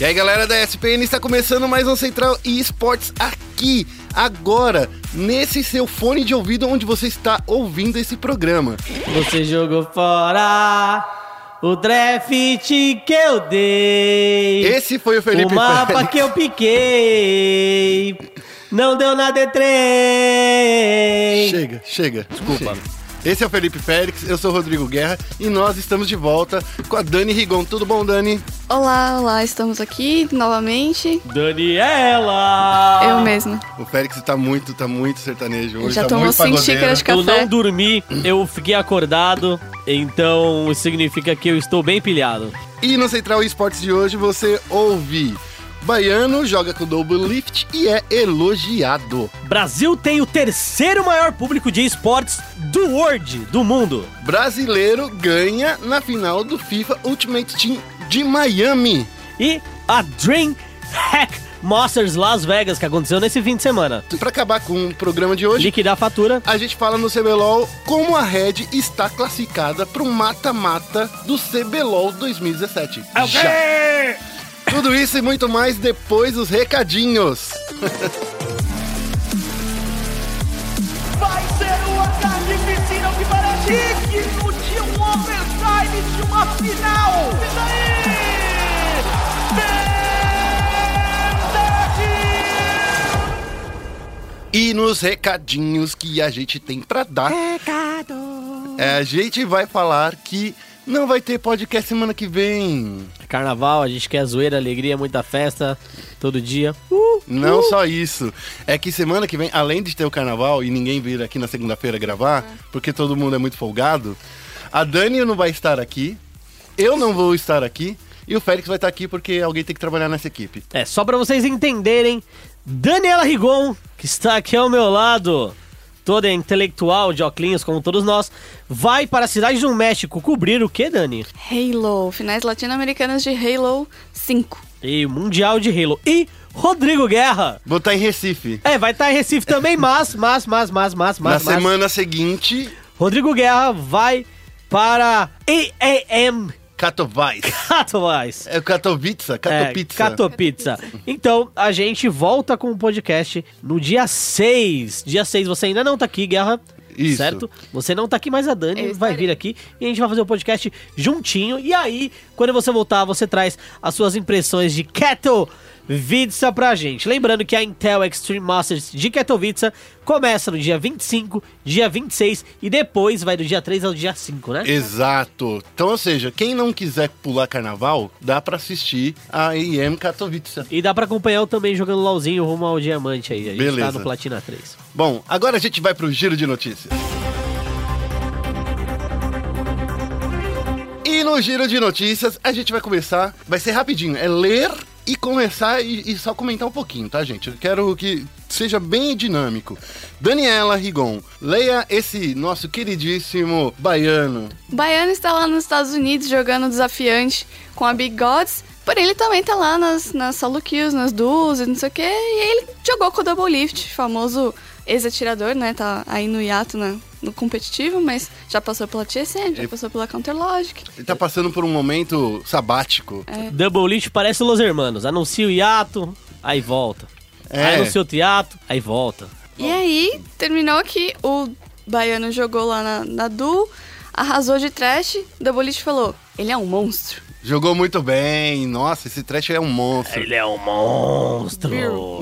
E aí, galera da SPN, está começando mais um Central eSports aqui, agora, nesse seu fone de ouvido onde você está ouvindo esse programa. Você jogou fora o draft que eu dei. Esse foi o Felipe O mapa Félix. que eu piquei. Não deu na D3. Chega, chega. Desculpa. Chega. Esse é o Felipe Félix, eu sou o Rodrigo Guerra e nós estamos de volta com a Dani Rigon. Tudo bom, Dani? Olá, olá, estamos aqui novamente. Daniela! Eu mesma. O Félix tá muito, tá muito sertanejo hoje, Já tá tomou muito cinco xícaras de Eu café. não dormi, eu fiquei acordado, então significa que eu estou bem pilhado. E no Central Esportes de hoje você ouve Baiano joga com double lift e é elogiado. Brasil tem o terceiro maior público de esportes do world, do mundo. Brasileiro ganha na final do FIFA Ultimate Team de Miami. E a Dream Hack Masters Las Vegas, que aconteceu nesse fim de semana. Pra acabar com o programa de hoje, Liquidar a fatura. a gente fala no CBLOL como a Red está classificada pro mata-mata do CBLOL 2017. Já. Tudo isso e muito mais depois dos recadinhos. Vai ser um ataque piscina que parece digno de um overtime de uma final. E daí? E nos recadinhos que a gente tem pra dar. É, a gente vai falar que não vai ter podcast semana que vem. Carnaval, a gente quer zoeira, alegria, muita festa, todo dia. Não só isso. É que semana que vem, além de ter o carnaval e ninguém vir aqui na segunda-feira gravar, porque todo mundo é muito folgado, a Dani não vai estar aqui, eu não vou estar aqui e o Félix vai estar aqui porque alguém tem que trabalhar nessa equipe. É, só pra vocês entenderem, Daniela Rigon, que está aqui ao meu lado, toda intelectual de óculos como todos nós, vai para a cidade do México cobrir o que, Dani? Halo, finais latino-americanas de Halo 5. E Mundial de Halo. E Rodrigo Guerra. Vou estar em Recife. É, vai estar em Recife também, mas, mas, mas, mas, mas, Na mas, mas. semana seguinte, Rodrigo Guerra vai para EAM Katowice. Katowice. É o Katowice, É, Katopizza. Então, a gente volta com o podcast no dia 6. Dia 6, você ainda não tá aqui, Guerra. Isso. Certo? Você não tá aqui, mas a Dani Eu vai vir aqui e a gente vai fazer o podcast juntinho. E aí, quando você voltar, você traz as suas impressões de Katowice pra gente. Lembrando que a Intel Extreme Masters de Katowice começa no dia 25, dia 26 e depois vai do dia 3 ao dia 5, né? Exato. Então, ou seja, quem não quiser pular carnaval, dá pra assistir a IM Katowice. E dá pra acompanhar eu também jogando LOLzinho rumo ao diamante aí. A gente Beleza. tá no Platina 3. Bom, agora a gente vai pro giro de notícias. E no giro de notícias, a gente vai começar, vai ser rapidinho, é ler e começar e, e só comentar um pouquinho, tá, gente? Eu quero que seja bem dinâmico. Daniela Rigon, leia esse nosso queridíssimo baiano. Baiano está lá nos Estados Unidos jogando desafiante com a Big Gods. Porém, ele também tá lá nas, nas solo kills, nas duos e não sei o que. E ele jogou com o Double Lift, famoso ex-atirador, né? Tá aí no hiato na- no competitivo, mas já passou pela TSM, já passou pela Counter Logic. Ele tá passando por um momento sabático. Double Leash parece Los Hermanos. Anuncia o hiato, aí volta. É. Aí anuncia outro hiato, aí volta. E aí, terminou que o Baiano jogou lá na, na duo, arrasou de trash. Double Lift falou: ele é um monstro. Jogou muito bem. Nossa, esse trash é um monstro. Ele é um monstro.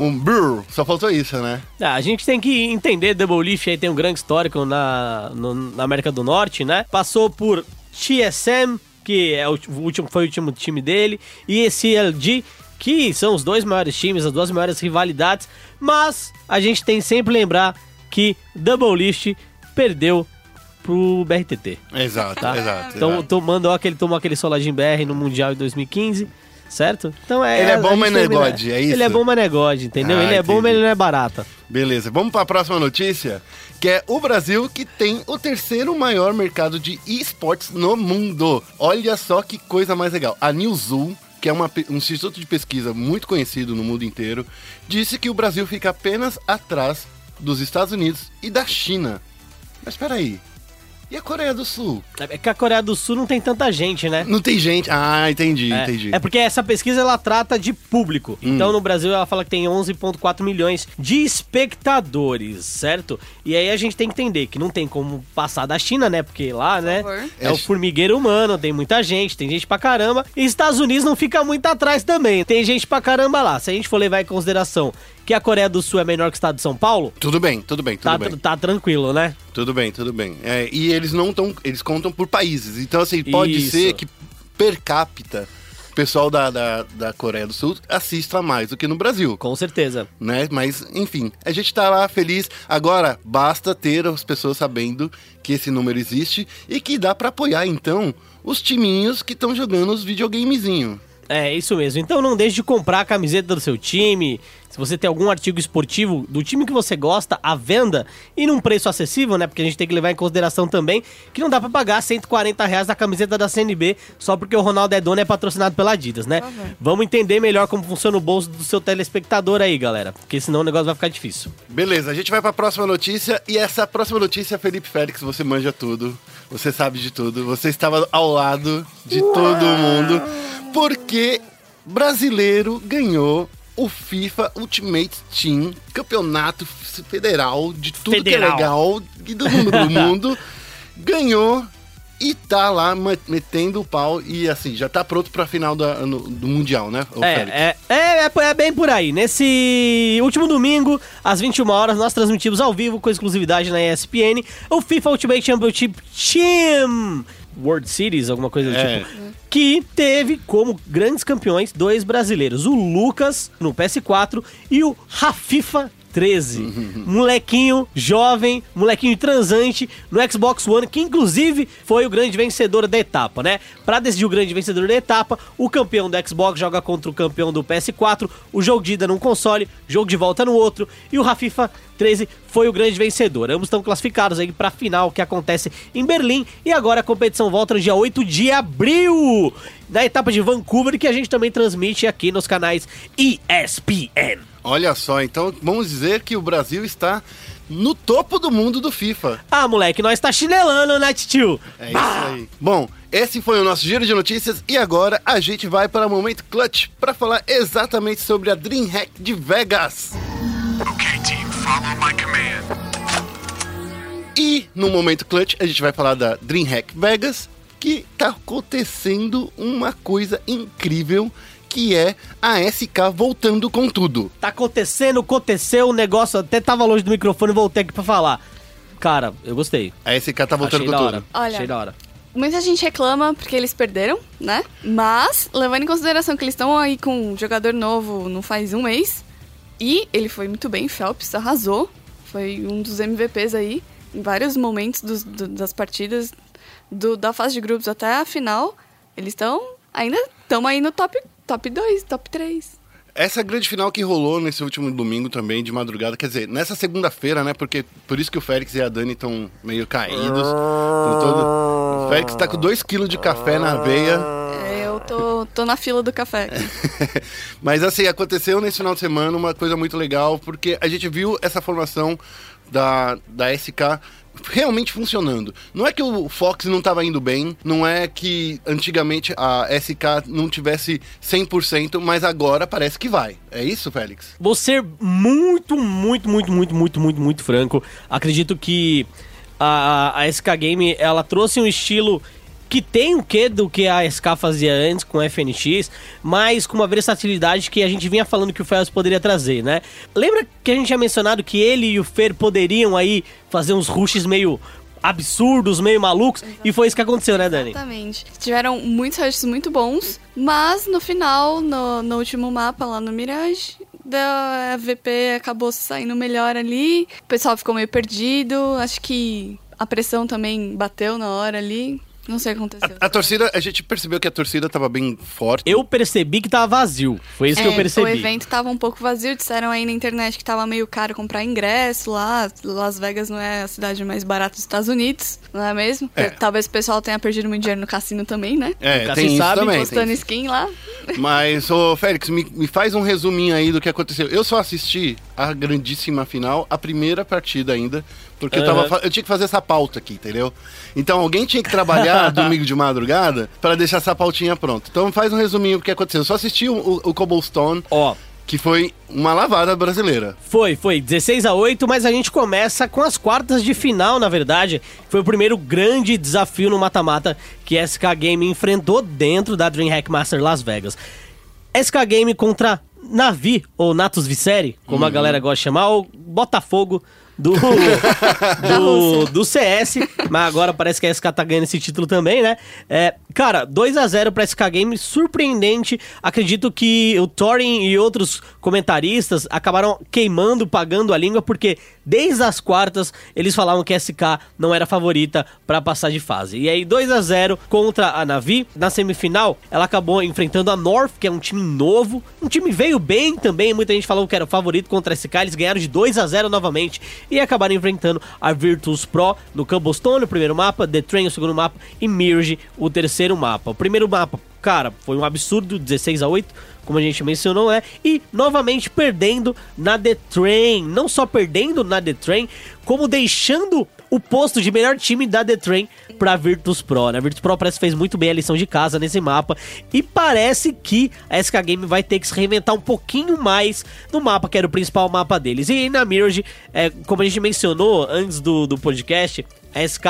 Um brrr. Só faltou isso, né? Ah, a gente tem que entender, Double Leaf aí tem um grande histórico na, no- na América do Norte, né? Passou por TSM, que é o, o último, foi o último time dele, e esse LG, que são os dois maiores times, as duas maiores rivalidades, mas a gente tem que sempre lembrar que Double Leaf perdeu pro BRTT. Exato, Tá? exato. Então exato. tomando ó, que ele tomou aquele soladinho BR no Mundial de 2015, certo? Então é. Ele é a bom, gente mas não é God, é isso? Ele é bom, mas não é God, entendeu? Ah, ele é bom, mas entendi. ele não é barata. Beleza, vamos para a próxima notícia, que é o Brasil que tem o terceiro maior mercado de esportes no mundo. Olha só que coisa mais legal. A Newzoo, que é uma um instituto de pesquisa muito conhecido no mundo inteiro, disse que o Brasil fica apenas atrás dos Estados Unidos e da China. Mas espera aí. E a Coreia do Sul? É que a Coreia do Sul não tem tanta gente, né? Não tem gente. Ah, entendi, É, entendi. é porque essa pesquisa ela trata de público. Hum. Então no Brasil ela fala que tem 11,4 milhões de espectadores, certo? E aí a gente tem que entender que não tem como passar da China, né? Porque lá, né? favor. É o formigueiro humano, tem muita gente, tem gente pra caramba. E Estados Unidos não fica muito atrás também. Tem gente pra caramba lá. Se a gente for levar em consideração que a Coreia do Sul é menor que o estado de São Paulo, Tudo bem, tudo bem, tudo tá, bem. tá tranquilo, né? Tudo bem, tudo bem. É, e eles não estão. Eles contam por países. Então, assim, pode Isso. ser que per capita o pessoal da, da, da Coreia do Sul assista mais do que no Brasil. Com certeza. Né? Mas, enfim, a gente tá lá feliz. Agora, basta ter as pessoas sabendo que esse número existe e que dá pra apoiar, então, os timinhos que estão jogando os videogamezinhos. É, isso mesmo. Então não deixe de comprar a camiseta do seu time. Se você tem algum artigo esportivo do time que você gosta, à venda e num preço acessível, né? Porque a gente tem que levar em consideração também que não dá pra pagar 140 reais da camiseta da CNB só porque o Ronaldo é dono e é patrocinado pela Adidas, né? Vamos entender melhor como funciona o bolso do seu telespectador aí, galera. Porque senão o negócio vai ficar difícil. Beleza, a gente vai pra próxima notícia. E essa próxima notícia, Felipe Félix, você manja tudo. Você sabe de tudo. Você estava ao lado de todo mundo. Porque brasileiro ganhou o FIFA Ultimate Team, campeonato federal de tudo que é Federal. legal e do mundo, do mundo. Ganhou e tá lá metendo o pau. E assim, já tá pronto pra final da- no- do Mundial, né? Félix? É, é, é, é, é bem por aí. Nesse último domingo, às 21 horas, nós transmitimos ao vivo com exclusividade na ESPN o FIFA Ultimate Championship Team World Series, alguma coisa do É. tipo. Que teve como grandes campeões dois brasileiros, o Lucas no PS4 e o Rafifa 13. molequinho jovem, molequinho transante no Xbox One, que inclusive foi o grande vencedor da etapa, né? Pra decidir o grande vencedor da etapa, o campeão do Xbox joga contra o campeão do PS4, o jogo de ida num console, jogo de volta no outro, e o Rafifa 13 foi o grande vencedor. Ambos estão classificados aí pra final que acontece em Berlim e agora a competição volta no dia 8 de abril, na etapa de Vancouver, que a gente também transmite aqui nos canais ESPN. Olha só, então vamos dizer que o Brasil está no topo do mundo do FIFA. Ah, moleque, nós tá chinelando, né, tio? É isso aí. Bom, esse foi o nosso giro de notícias e agora a gente vai para o momento clutch para falar exatamente sobre a DreamHack de Vegas. Okay, team, follow my command. E no momento clutch a gente vai falar da DreamHack Vegas, que tá acontecendo uma coisa incrível, que é a SK voltando com tudo. Tá acontecendo, aconteceu, o negócio até tava longe do microfone e voltei aqui pra falar. Cara, eu gostei. A SK tá voltando Achei com da tudo. hora. Olha, Achei da hora. Muita gente reclama porque eles perderam, né? Mas, levando em consideração que eles estão aí com um jogador novo não faz um mês, e ele foi muito bem, Phelps arrasou, foi um dos MVPs aí, em vários momentos dos- do- das partidas, do- da fase de grupos até a final, eles estão, ainda estão aí no top, top 2, top 3. Essa grande final que rolou nesse último domingo também, de madrugada, quer dizer, nessa segunda-feira, né? Porque por isso que o Félix e a Dani estão meio caídos. todo- O Félix tá com 2 kg de café na veia. É, eu tô, tô na fila do café. Mas assim, aconteceu nesse final de semana uma coisa muito legal, porque a gente viu essa formação da, da SK realmente funcionando. Não é que o Fox não estava indo bem, não é que antigamente a SK não tivesse 100%, mas agora parece que vai. É isso, Félix? Vou ser muito, muito, muito, muito, muito, muito, muito franco. Acredito que a, a SK Game ela trouxe um estilo que tem o que do que a SK fazia antes com FNX, mas com uma versatilidade que a gente vinha falando que o Fells poderia trazer, né? Lembra que a gente tinha mencionado que ele e o Fer poderiam aí fazer uns rushes meio absurdos, meio malucos, e foi isso que aconteceu, né, Dani? Exatamente. Tiveram muitos rushes muito bons, mas no final, no, no último mapa lá no Mirage, da VP acabou saindo melhor ali. O pessoal ficou meio perdido. Acho que a pressão também bateu na hora ali. Não sei o que aconteceu. A torcida, a gente percebeu que a torcida tava bem forte. Eu percebi que tava vazio. Foi isso que eu É, percebi. O evento tava um pouco vazio, disseram aí na internet que tava meio caro comprar ingresso lá. Las Vegas não é a cidade mais barata dos Estados Unidos, não é mesmo? É. Talvez o pessoal tenha perdido muito dinheiro no cassino também, né? É, tem isso sabe, também. tem Postando isso. skin lá. Mas, ô Félix, me, me faz um resuminho aí do que aconteceu. Eu só assisti a grandíssima final, a primeira partida ainda, porque eu, Aham. tava, eu tinha que fazer essa pauta aqui, entendeu? Então alguém tinha que trabalhar domingo de madrugada para deixar essa pautinha pronta. Então faz um resuminho do que aconteceu. Eu só assisti o, o Cobblestone, Ó, que foi uma lavada brasileira. Foi, foi 16 a 8, mas a gente começa com as quartas de final, na verdade. Foi o primeiro grande desafio no mata-mata que SK Game enfrentou dentro da DreamHack Master Las Vegas. SK Game contra Navi, ou Natus Viceri, como a galera gosta de chamar, ou Botafogo do, do, do CS, mas agora parece que a SK tá ganhando esse título também, né? É, cara, 2 a 0 pra SK Game, surpreendente. Acredito que o Thorin e outros comentaristas acabaram queimando, pagando a língua, porque desde as quartas eles falavam que a SK não era favorita pra passar de fase. E aí 2 a 0 contra a Navi. Na semifinal, ela acabou enfrentando a North, que é um time novo. Um time veio bem também, muita gente falou que era o favorito contra a SK, eles ganharam de 2 a 0 novamente e acabaram enfrentando a Virtus Pro no Cobblestone, o primeiro mapa, The Train, o segundo mapa e Mirge, o terceiro mapa. O primeiro mapa, cara, foi um absurdo, 16 a 8, como a gente mencionou, né? E novamente perdendo na The Train, não só perdendo na The Train, como deixando o posto de melhor time da The Train pra Virtus Pro, né? A Virtus Pro parece que fez muito bem a lição de casa nesse mapa e parece que a SK Game vai ter que se reinventar um pouquinho mais no mapa, que era o principal mapa deles. E na Mirage, é, como a gente mencionou antes do, do podcast, a SK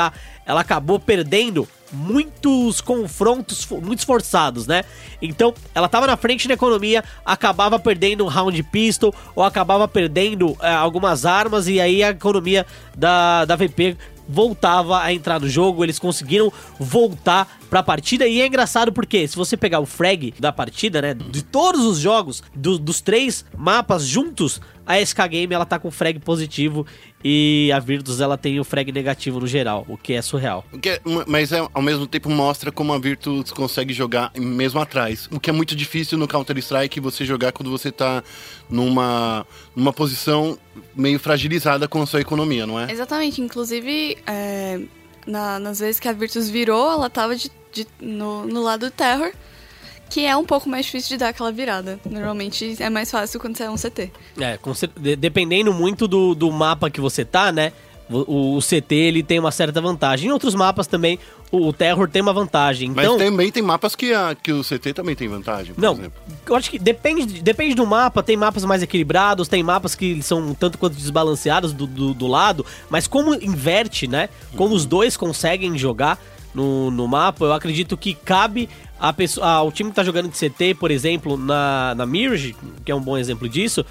ela acabou perdendo muitos confrontos muito forçados, né? Então, ela tava na frente na economia, acabava perdendo um round pistol ou acabava perdendo é, algumas armas e aí a economia da, da VP voltava a entrar no jogo, eles conseguiram voltar pra partida e é engraçado porque se você pegar o frag da partida, né, de todos os jogos, do- dos três mapas juntos, a SK Game ela tá com frag positivo e a Virtus ela tem o frag negativo no geral, o que é surreal. Que é- mas é, ao mesmo tempo mostra como a Virtus consegue jogar mesmo atrás. O que é muito difícil no Counter-Strike você jogar quando você tá numa, numa posição meio fragilizada com a sua economia, não é? Exatamente, inclusive, é, na- nas vezes que a Virtus virou, ela tava de- de- no, no lado do Terror, que é um pouco mais difícil de dar aquela virada. Normalmente é mais fácil quando você é um CT. É, dependendo muito do, do mapa que você tá, né? O, o CT ele tem uma certa vantagem. Em outros mapas também, o, o Terror tem uma vantagem. Mas Então, também tem mapas que, a, que o CT também tem vantagem, por não, exemplo. eu acho que depende, depende do mapa. Tem mapas mais equilibrados, tem mapas que são um tanto quanto desbalanceados do, do, do lado. Mas como inverte, né? Como os dois conseguem jogar no, no mapa, eu acredito que cabe a pessoa, ao time que tá jogando de CT, por exemplo, na, na Mirage, que é um bom exemplo disso,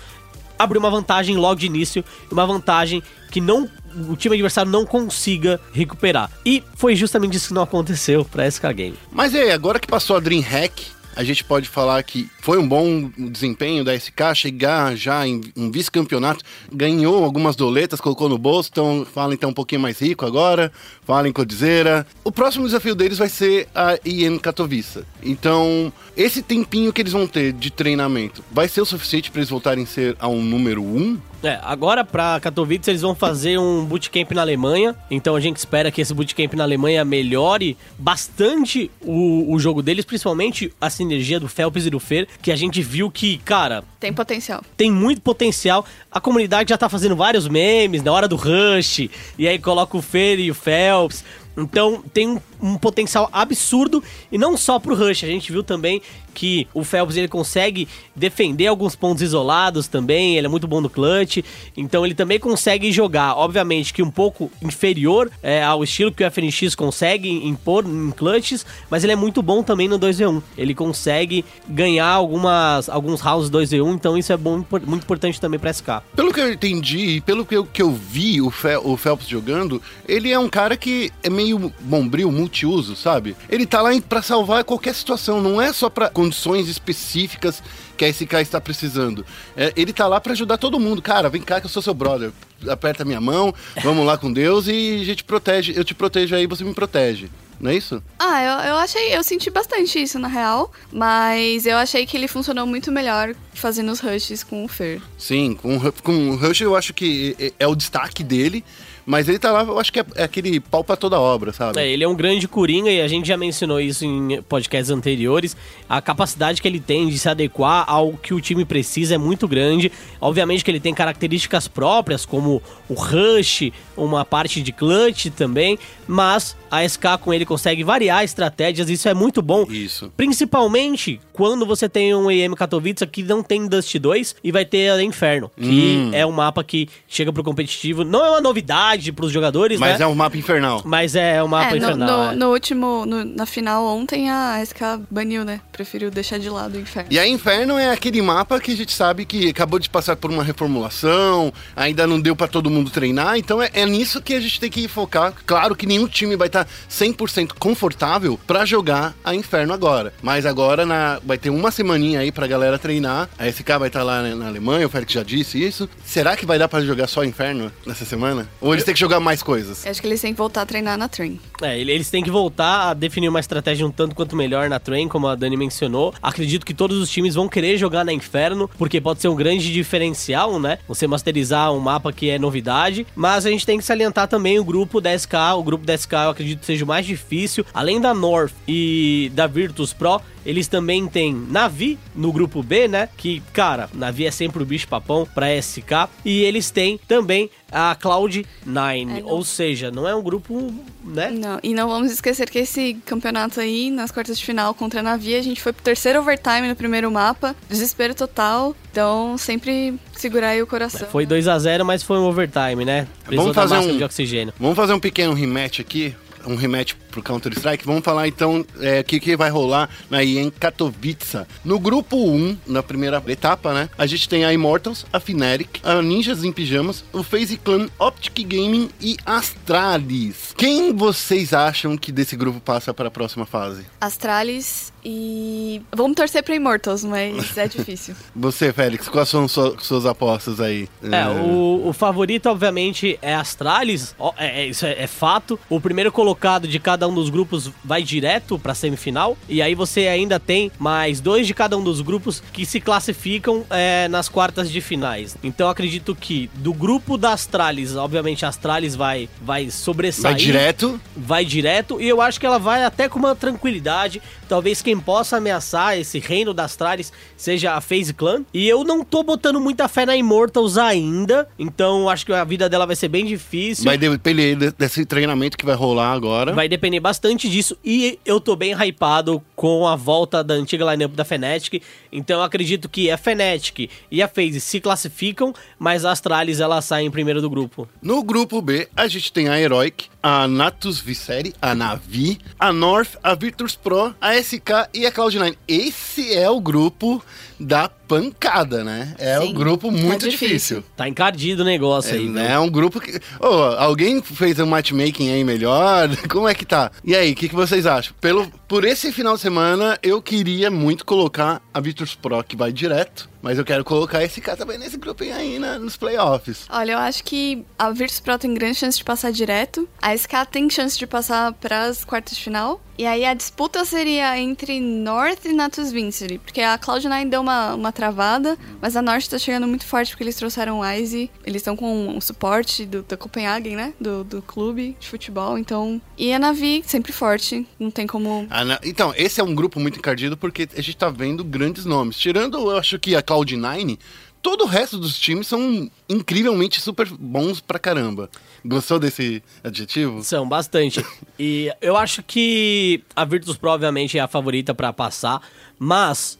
abrir uma vantagem logo de início, uma vantagem que não o time adversário não consiga recuperar. E foi justamente isso que não aconteceu pra SK Game. Mas aí, agora que passou a DreamHack, a gente pode falar que foi um bom desempenho da SK chegar já em um vice-campeonato, ganhou algumas doletas, colocou no bolso, então fala então um pouquinho mais rico agora, fala em Codizeira. O próximo desafio deles vai ser a IEM Katowice. Então, esse tempinho que eles vão ter de treinamento vai ser o suficiente para eles voltarem a ser a um número um? É, agora pra Katowice eles vão fazer um bootcamp na Alemanha, então a gente espera que esse bootcamp na Alemanha melhore bastante o, o jogo deles, principalmente a sinergia do Phelps e do Fer, que a gente viu que, cara, Tem potencial. tem muito potencial. A comunidade já tá fazendo vários memes na hora do rush, e aí coloca o Fer e o Phelps. Então tem um, um potencial absurdo e não só pro Rush, a gente viu também que o Phelps ele consegue defender alguns pontos isolados também, ele é muito bom no clutch, então ele também consegue jogar, obviamente que um pouco inferior é, ao estilo que o FNX consegue impor em clutches, mas ele é muito bom também no 2v1. Ele consegue ganhar algumas, alguns rounds 2v1, então isso é bom, muito importante também pra SK. Pelo que eu entendi e pelo que eu, que eu vi o, o Phelps jogando, ele é um cara que é meio bombril, multiuso, sabe? Ele tá lá pra salvar qualquer situação, não é só pra condições específicas que a SK está precisando. É, ele tá lá pra ajudar todo mundo. Cara, vem cá que eu sou seu brother. aperta minha mão, vamos lá com Deus e a gente protege. Eu te protejo aí, você me protege. Não é isso? Ah, eu, eu achei, eu senti bastante isso na real, mas eu achei que ele funcionou muito melhor fazendo os rushes com o Fer. Sim, com, o- com o Rush eu acho que é, é o destaque dele, mas ele tá lá, eu acho que é, é aquele pau pra toda obra, sabe? É, ele é um grande coringa e a gente já mencionou isso em podcasts anteriores. A capacidade que ele tem de se adequar ao que o time precisa é muito grande. Obviamente que ele tem características próprias, como o rush, uma parte de clutch também, mas a SK com ele consegue variar estratégias, isso é muito bom. Isso. Principalmente quando você tem um EM Katowice que não tem Dust 2 e vai ter a Inferno, que Hum. é um mapa que chega pro competitivo. Não é uma novidade pros jogadores, Mas né? é um mapa infernal. Mas é um mapa é, no, infernal. no, é. no último, no- na final ontem, a SK baniu, né? Preferiu deixar de lado o inferno. E a Inferno é aquele mapa que a gente sabe que acabou de passar por uma reformulação, ainda não deu pra todo mundo treinar, então é, é nisso que a gente tem que focar. Claro que nenhum time vai estar 100% confortável pra jogar a Inferno agora, mas agora na- vai ter uma semaninha aí pra galera treinar. A SK vai estar lá né, na Alemanha, o Félix já disse isso. Será que vai dar pra jogar só Inferno nessa semana? Ou eles têm que jogar mais coisas? Eu acho que eles têm que voltar a treinar na train. É, ele- eles têm que voltar a definir uma estratégia um tanto quanto melhor na Train, como a Dani mencionou. Acredito que todos os times vão querer jogar na Inferno, porque pode ser um grande diferencial, né? Você masterizar um mapa que é novidade. Mas a gente tem que salientar também o grupo da SK. O grupo da SK eu acredito que seja o mais difícil. Além da North e da Virtus Pro, eles também têm Navi no grupo B, né? Que, cara, Navi é sempre o bicho papão pra SK. E eles têm também a Cloud9. É, ou seja, não é um grupo, né? Não, e não vamos esquecer que esse campeonato aí, nas quartas de final contra a Navi, a gente foi pro terceiro overtime no primeiro mapa. Desespero total. Então, sempre segurar aí o coração. Foi 2 a 0 mas foi um overtime, né? Precisou Vamos fazer um- de oxigênio. Vamos fazer um pequeno rematch aqui, um rematch pro Counter-Strike. Vamos falar então é, o que, que vai rolar na IEM Katowice. No grupo 1, na primeira etapa, né? A gente tem a Immortals, a Fnatic, a Ninjas em Pijamas, o FaZe Clan, Optic Gaming e Astralis. Quem vocês acham que desse grupo passa para a próxima fase? Astralis e. Vamos torcer pra Immortals, mas é difícil. Você, Félix, quais são sua- suas apostas aí? É, o, o favorito, obviamente, é Astralis. Ó, é, é- isso é, é fato. O primeiro colocado de cada um dos grupos vai direto pra semifinal. E aí você ainda tem mais dois de cada um dos grupos que se classificam é, nas quartas de finais. Então acredito que do grupo da Astralis, obviamente a Astralis vai, vai sobressair. Vai direto? vai direto e eu acho que ela vai até com uma tranquilidade. Talvez quem possa ameaçar esse reino das Astralis seja a FaZe Clan. E eu não tô botando muita fé na Immortals ainda, então acho que a vida dela vai ser bem difícil. Vai depender de- desse treinamento que vai rolar agora. Vai depender bastante disso e eu tô bem hypado com a volta da antiga lineup da Fnatic. Então eu acredito que a Fnatic e a FaZe se classificam, mas a Astralis ela sai em primeiro do grupo. No grupo B, a gente tem a Heroic, a Natus Viceri, a Navi, a North, a Virtus Pro, a SK e a Cloud9. Esse é o grupo da pancada, né? É Sim, um grupo tá muito difícil. difícil. Tá encardido o negócio É, aí, né? é um grupo que. Ô, alguém fez um matchmaking aí melhor? Como é que tá? E aí, o que, que vocês acham? Pelo, por esse final de semana, eu queria muito colocar a Virtus Pro, que vai direto. Mas eu quero colocar esse cara também nesse grupo aí nos playoffs. Olha, eu acho que a Virtus Pro tem grande chance de passar direto. A SK tem chance de passar pras quartas de final. E aí a disputa seria entre North e Natus Vincere. Porque a Cloud9 deu uma, uma travada, mas a North tá chegando muito forte porque eles trouxeram o Ice. Eles estão com o suporte do, da Copenhagen, né? Do, do clube de futebol. Então. E a Navi, sempre forte. Não tem como. Ah, na- Então, esse é um grupo muito encardido porque a gente tá vendo grandes nomes. Tirando, eu acho que a Cloud9, todo o resto dos times são incrivelmente super bons pra caramba. Gostou desse adjetivo? São bastante. E eu acho que a Virtus Pro, obviamente, é a favorita pra passar, mas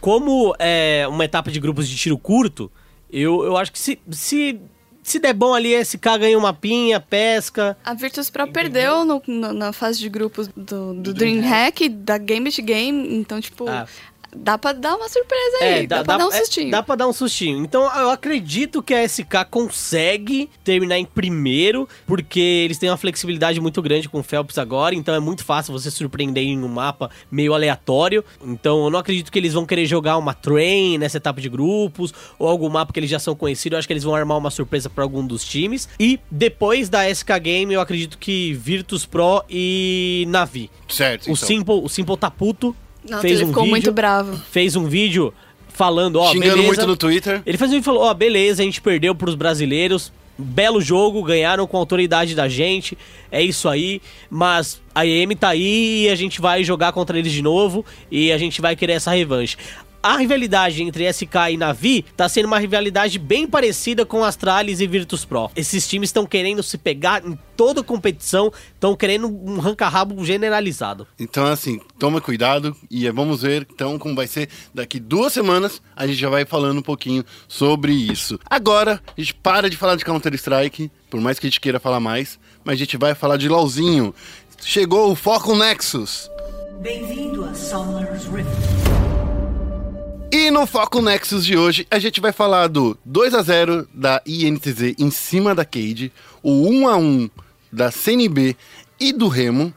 como é uma etapa de grupos de tiro curto, eu, eu acho que se, se, se der bom ali, a SK ganha uma pinha, pesca. A Virtus Pro perdeu no- no- na fase de grupos do, do DreamHack, da Gambit Game. Então, tipo. Ah. Dá pra dar uma surpresa aí. dá, pra dar um é, sustinho. dá pra dar um sustinho. Então eu acredito que a SK consegue terminar em primeiro, porque eles têm uma flexibilidade muito grande com o Phelps agora, então é muito fácil você surpreender em um mapa meio aleatório. Então eu não acredito que eles vão querer jogar uma train nessa etapa de grupos, ou algum mapa que eles já são conhecidos. Eu acho que eles vão armar uma surpresa para algum dos times. E depois da SK Game, eu acredito que Virtus Pro e Navi. Certo, O então. Simple, o Simple tá puto. Nossa, fez ele um ficou vídeo, muito bravo. Fez um vídeo falando, ó, Xingando beleza. muito no Twitter. Ele fez um vídeo e falou, ó, beleza, a gente perdeu pros brasileiros. Belo jogo, ganharam com a autoridade da gente. É isso aí. Mas a EM tá aí e a gente vai jogar contra eles de novo. E a gente vai querer essa revanche. A rivalidade entre SK e Navi tá sendo uma rivalidade bem parecida com Astralis e Virtus Pro. Esses times estão querendo se pegar em toda competição, estão querendo um ranca-rabo generalizado. Então, assim, toma cuidado e vamos ver então como vai ser daqui duas semanas. A gente já vai falando um pouquinho sobre isso. Agora, a gente para de falar de Counter-Strike, por mais que a gente queira falar mais, mas a gente vai falar de LOLzinho. Chegou o Foco Nexus. Bem-vindo a Summer's Rift. E no Foco Nexus de hoje, a gente vai falar do 2 a 0 da INTZ em cima da Cade, o 1 a 1 da CNB e do Remo,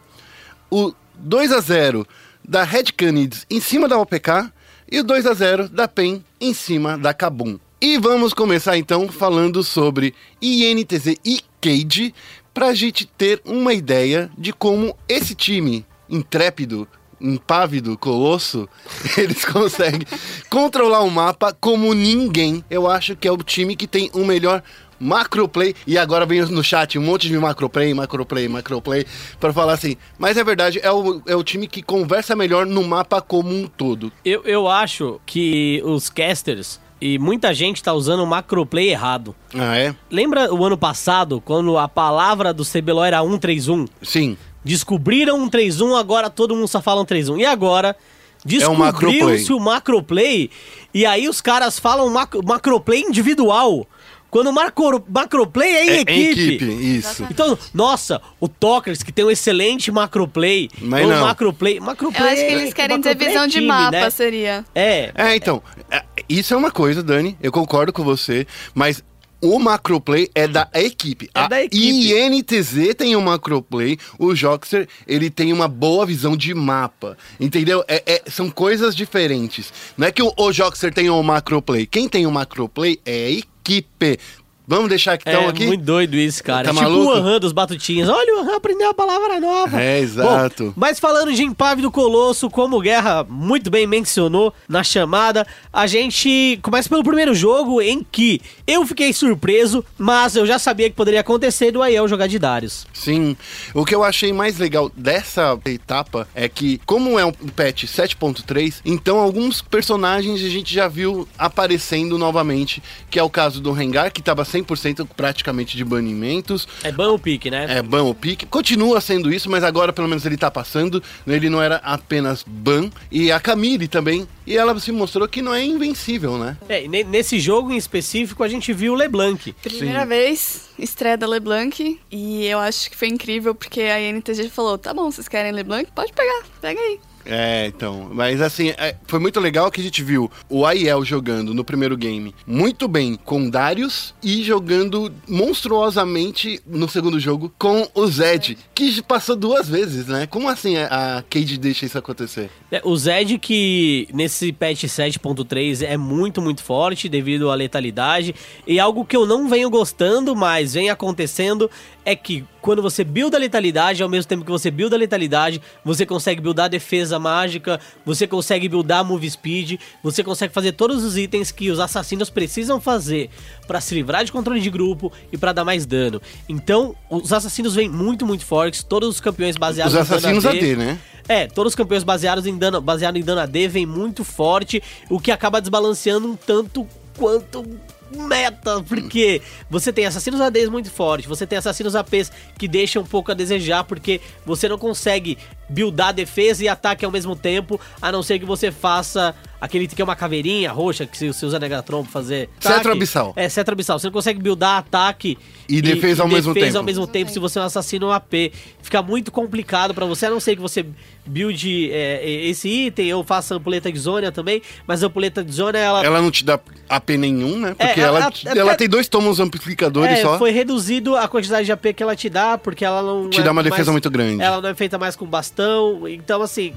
o 2 a 0 da Red Canids em cima da OPK e o 2 a 0 da PEN em cima da Kabum. E vamos começar então falando sobre INTZ e Cade para a gente ter uma ideia de como esse time intrépido impávido, colosso, eles conseguem controlar o mapa como ninguém. Eu acho que é o time que tem o melhor macroplay. E agora vem no chat um monte de macroplay, macroplay, macroplay, para falar assim. Mas é verdade, é o, é o time que conversa melhor no mapa como um todo. Eu, eu acho que os casters e muita gente tá usando o macroplay errado. Ah, é? Lembra o ano passado, quando a palavra do CBLOL era 131? Sim. Descobriram um 3-1, agora todo mundo só fala um 3-1. E agora, É um descobriu-se o macroplay, e aí os caras falam macro, macroplay individual. Quando o macro, macroplay é em É, equipe. em equipe, isso. Então, nossa, o Tokers, que tem um excelente macroplay. Mas não. macroplay. Eu Macroplay acho que eles querem dizer macroplay é visão de time, mapa, né? seria. É, É, então, é, isso é uma coisa, Dani, eu concordo com você, mas o macroplay é da equipe. É a da equipe. INTZ tem um macroplay, o Joxer, ele tem uma boa visão de mapa, entendeu? É, é- são coisas diferentes. Não é que o, o Joxer tem um macroplay, quem tem um macroplay é a equipe. Vamos deixar que estão é aqui? muito doido isso, cara. Tá É tipo maluco? o Anhan dos Batutinhas. Olha, o Anhan aprendeu a palavra nova. É, exato. Bom, mas falando de Impávido Colosso, como o Guerra muito bem mencionou na chamada, a gente começa pelo primeiro jogo em que eu fiquei surpreso, mas eu já sabia que poderia acontecer do Aiel jogar de Darius. Sim. O que eu achei mais legal dessa etapa é que, como é um patch 7.3, então alguns personagens a gente já viu aparecendo novamente, que é o caso do Rengar, que tava 100% praticamente de banimentos. É bom o pique, né? É ban o pique. Continua sendo isso, mas agora pelo menos ele tá passando. Ele não era apenas ban. E a Camille também. E ela se mostrou que não é invencível, né? É, e ne- nesse jogo em específico a gente viu o LeBlanc. Primeira vez, estreia da LeBlanc. E eu acho que foi incrível, porque a INTG falou: tá bom, vocês querem LeBlanc? Pode pegar, pega aí. É, então. Mas assim, é, foi muito legal que a gente viu o Aiel jogando no primeiro game muito bem com Darius e jogando monstruosamente no segundo jogo com o Zed, que passou duas vezes, né? Como assim a Cade deixa isso acontecer? É, o Zed que nesse patch 7.3 é muito, muito forte devido à letalidade. E algo que eu não venho gostando, mas vem acontecendo, é que quando você builda a letalidade, ao mesmo tempo que você builda a letalidade, você consegue buildar a defesa mágica, você consegue buildar a move speed, você consegue fazer todos os itens que os assassinos precisam fazer pra se livrar de controle de grupo e pra dar mais dano. Então, os assassinos vêm muito, muito fortes, todos os campeões baseados Os em dano assassinos AD, né? é, todos os campeões baseados em dano, baseado em dano AD vem muito forte, o que acaba desbalanceando um tanto quanto meta, porque você tem assassinos ADs muito fortes, você tem assassinos APs que deixam um pouco a desejar, porque você não consegue buildar defesa e ataque ao mesmo tempo, a não ser que você faça aquele que é uma caveirinha roxa que você usa Negatron pra fazer. Cetro abissal. É, Cetro Abissal. Você não consegue buildar ataque E defesa ao mesmo defesa tempo. ao mesmo tempo se você é um assassino AP. Fica muito complicado pra você, a não ser que você build é, esse item ou faça ampuleta de zônia também, mas a ampuleta de zônia ela Ela não te dá AP nenhum, né? Porque É, ela, ela- ela, ela- tem dois tomos amplificadores É, só. foi reduzido a quantidade de AP que ela te dá, porque ela não. Te é dá uma defesa mais- muito grande. Ela não é feita mais com bastão. Então, assim.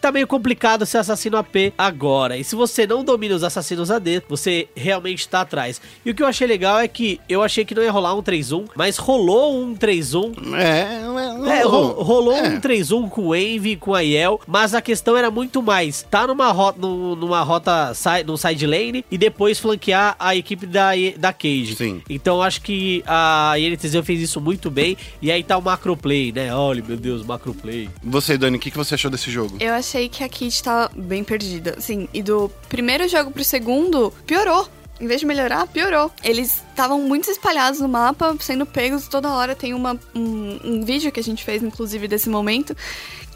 Tá meio complicado ser assassino AP agora. E se você não domina os assassinos AD, você realmente tá atrás. E o que eu achei legal é que eu achei que não ia rolar um 3-1, mas rolou um 3-1. É, é, É, ro- rolou é. um 3-1 com o Envy, com a Yel, mas a questão era muito mais tá numa rota, numa rota si- no side lane e depois flanquear a equipe da, da Cage. Sim. Então eu acho que a INTZ fez isso muito bem. E aí tá o macro play, né? Olha, meu Deus, macro play. Você, Dani, o que, que você achou desse jogo? Eu achei que a Kit tava bem perdida. Assim, e do primeiro jogo pro segundo, piorou. Em vez de melhorar, piorou. Eles estavam muito espalhados no mapa, sendo pegos toda hora. Tem uma, um, um vídeo que a gente fez, inclusive, desse momento,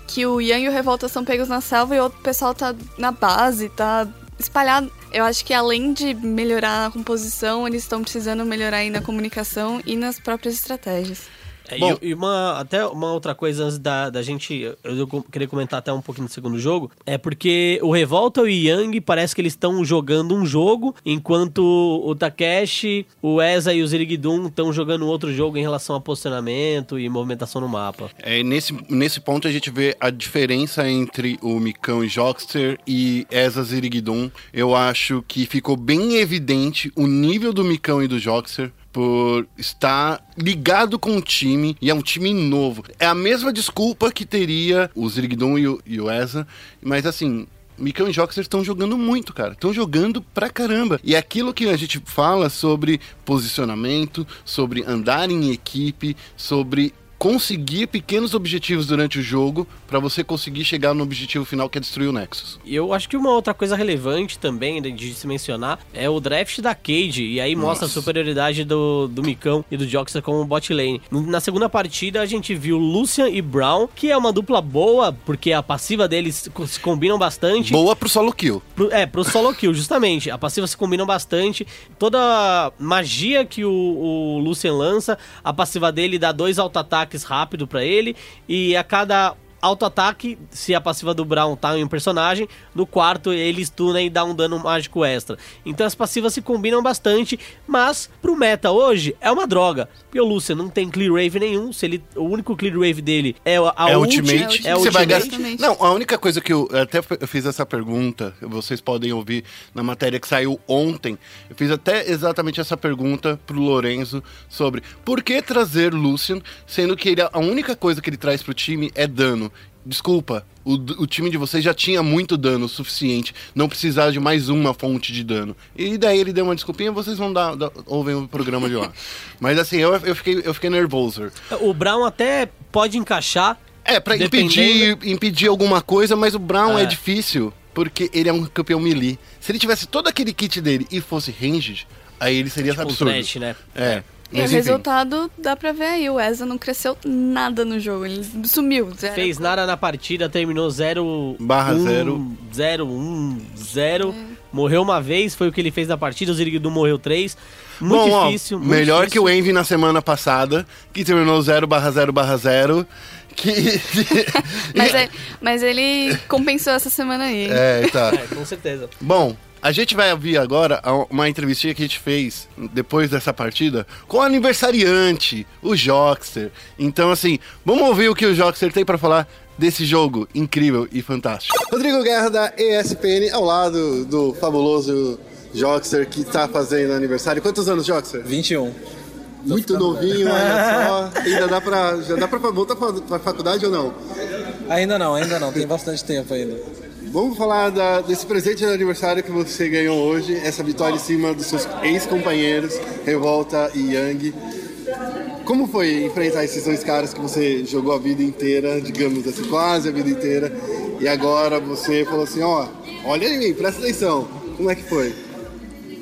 que o Yang e o Revolta são pegos na selva e o outro pessoal tá na base, tá espalhado. Eu acho que além de melhorar a composição, eles estão precisando melhorar aí na comunicação e nas próprias estratégias. É, Bom. e, e uma, até uma outra coisa antes da, da gente. Eu, queria comentar até um pouquinho do segundo jogo. É porque o Revolta e o Yang parece que eles estão jogando um jogo, enquanto o Takeshi, o Eza e o Zirigdum estão jogando outro jogo em relação a posicionamento e movimentação no mapa. É, nesse, nesse ponto a gente vê a diferença entre o Micão e Jockster e Eza Zirigdum. Eu acho que ficou bem evidente o nível do Micão e do Jockster por estar ligado com o time e é um time novo. É a mesma desculpa que teria o Zirigdum e o, e o Eza, mas assim, Micão e Jockster estão jogando muito, cara. Estão jogando pra caramba. E é aquilo que a gente fala sobre posicionamento, sobre andar em equipe, sobre conseguir pequenos objetivos durante o jogo pra você conseguir chegar no objetivo final que é destruir o Nexus. E eu acho que uma outra coisa relevante também de, de se mencionar é o draft da Cage. E aí mostra Nossa. a superioridade do, do Micão e do Joxer como bot lane. Na segunda partida a gente viu Lucian e Brown, que é uma dupla boa, porque a passiva deles se combinam bastante. Boa pro solo kill. Pro- é, pro solo kill, justamente. A passiva se combinam bastante. Toda a magia que o, o Lucian lança, a passiva dele dá dois auto-ataques rápido pra ele. E a cada auto-ataque, se a passiva do Brown tá em um personagem, no quarto ele stuna e dá um dano mágico extra. Então as passivas se combinam bastante, mas pro meta hoje é uma droga. Porque o Lucian não tem clear wave nenhum, se ele, o único clear wave dele é a é ult, ultimate. é você vai ultimate. gastar. Não, a única coisa que eu até eu fiz essa pergunta, vocês podem ouvir na matéria que saiu ontem. Eu fiz até exatamente essa pergunta pro Lorenzo sobre por que trazer Lucian, sendo que ele, a única coisa que ele traz pro time é dano. Desculpa, o, o time de vocês já tinha muito dano o suficiente, não precisava de mais uma fonte de dano. E daí ele deu uma desculpinha, vocês vão dar, dar ouvem o programa de lá. Mas assim, eu, eu, fiquei, eu fiquei nervoso. O Brown até pode encaixar. É, pra Dependendo- impedir, impedir alguma coisa, mas o Brown é. É. difícil, porque ele é um campeão melee. Se ele tivesse todo aquele kit dele e fosse ranged, aí ele seria Tipo, absurdo. trash, né? É. E o Mas enfim, resultado dá pra ver aí. O Eza não cresceu nada no jogo. Ele sumiu. Zero. Fez nada na partida, terminou 0 Barra zero. 0 1 0. Morreu uma vez, foi o que ele fez na partida. O Zirigdu morreu 3. Muito Bom, ó, difícil. muito melhor difícil. que o Envy na semana passada, que terminou 0 barra 0 barra 0. Que. Mas, é- mas ele compensou essa semana aí. hein? é, tá. É, com certeza. Bom, a gente vai ouvir agora uma entrevistinha que a gente fez depois dessa partida com o aniversariante, o Jockster. Então, assim, vamos ouvir o que o Jockster tem pra falar desse jogo incrível e fantástico. Rodrigo Guerra da ESPN, ao lado do fabuloso Jockster que tá fazendo aniversário. Quantos anos, Jockster? 21. Muito novinho, olha só. Ainda dá pra, já dá pra voltar pra, pra faculdade ou não? Ainda não, ainda não, tem bastante tempo ainda. Vamos falar da- desse presente de aniversário que você ganhou hoje, essa vitória em cima dos seus ex-companheiros, Revolta e Yang. Como foi enfrentar esses dois caras que você jogou a vida inteira, digamos assim, quase a vida inteira, e agora você falou assim, ó, olha em mim, presta atenção. Como é que foi?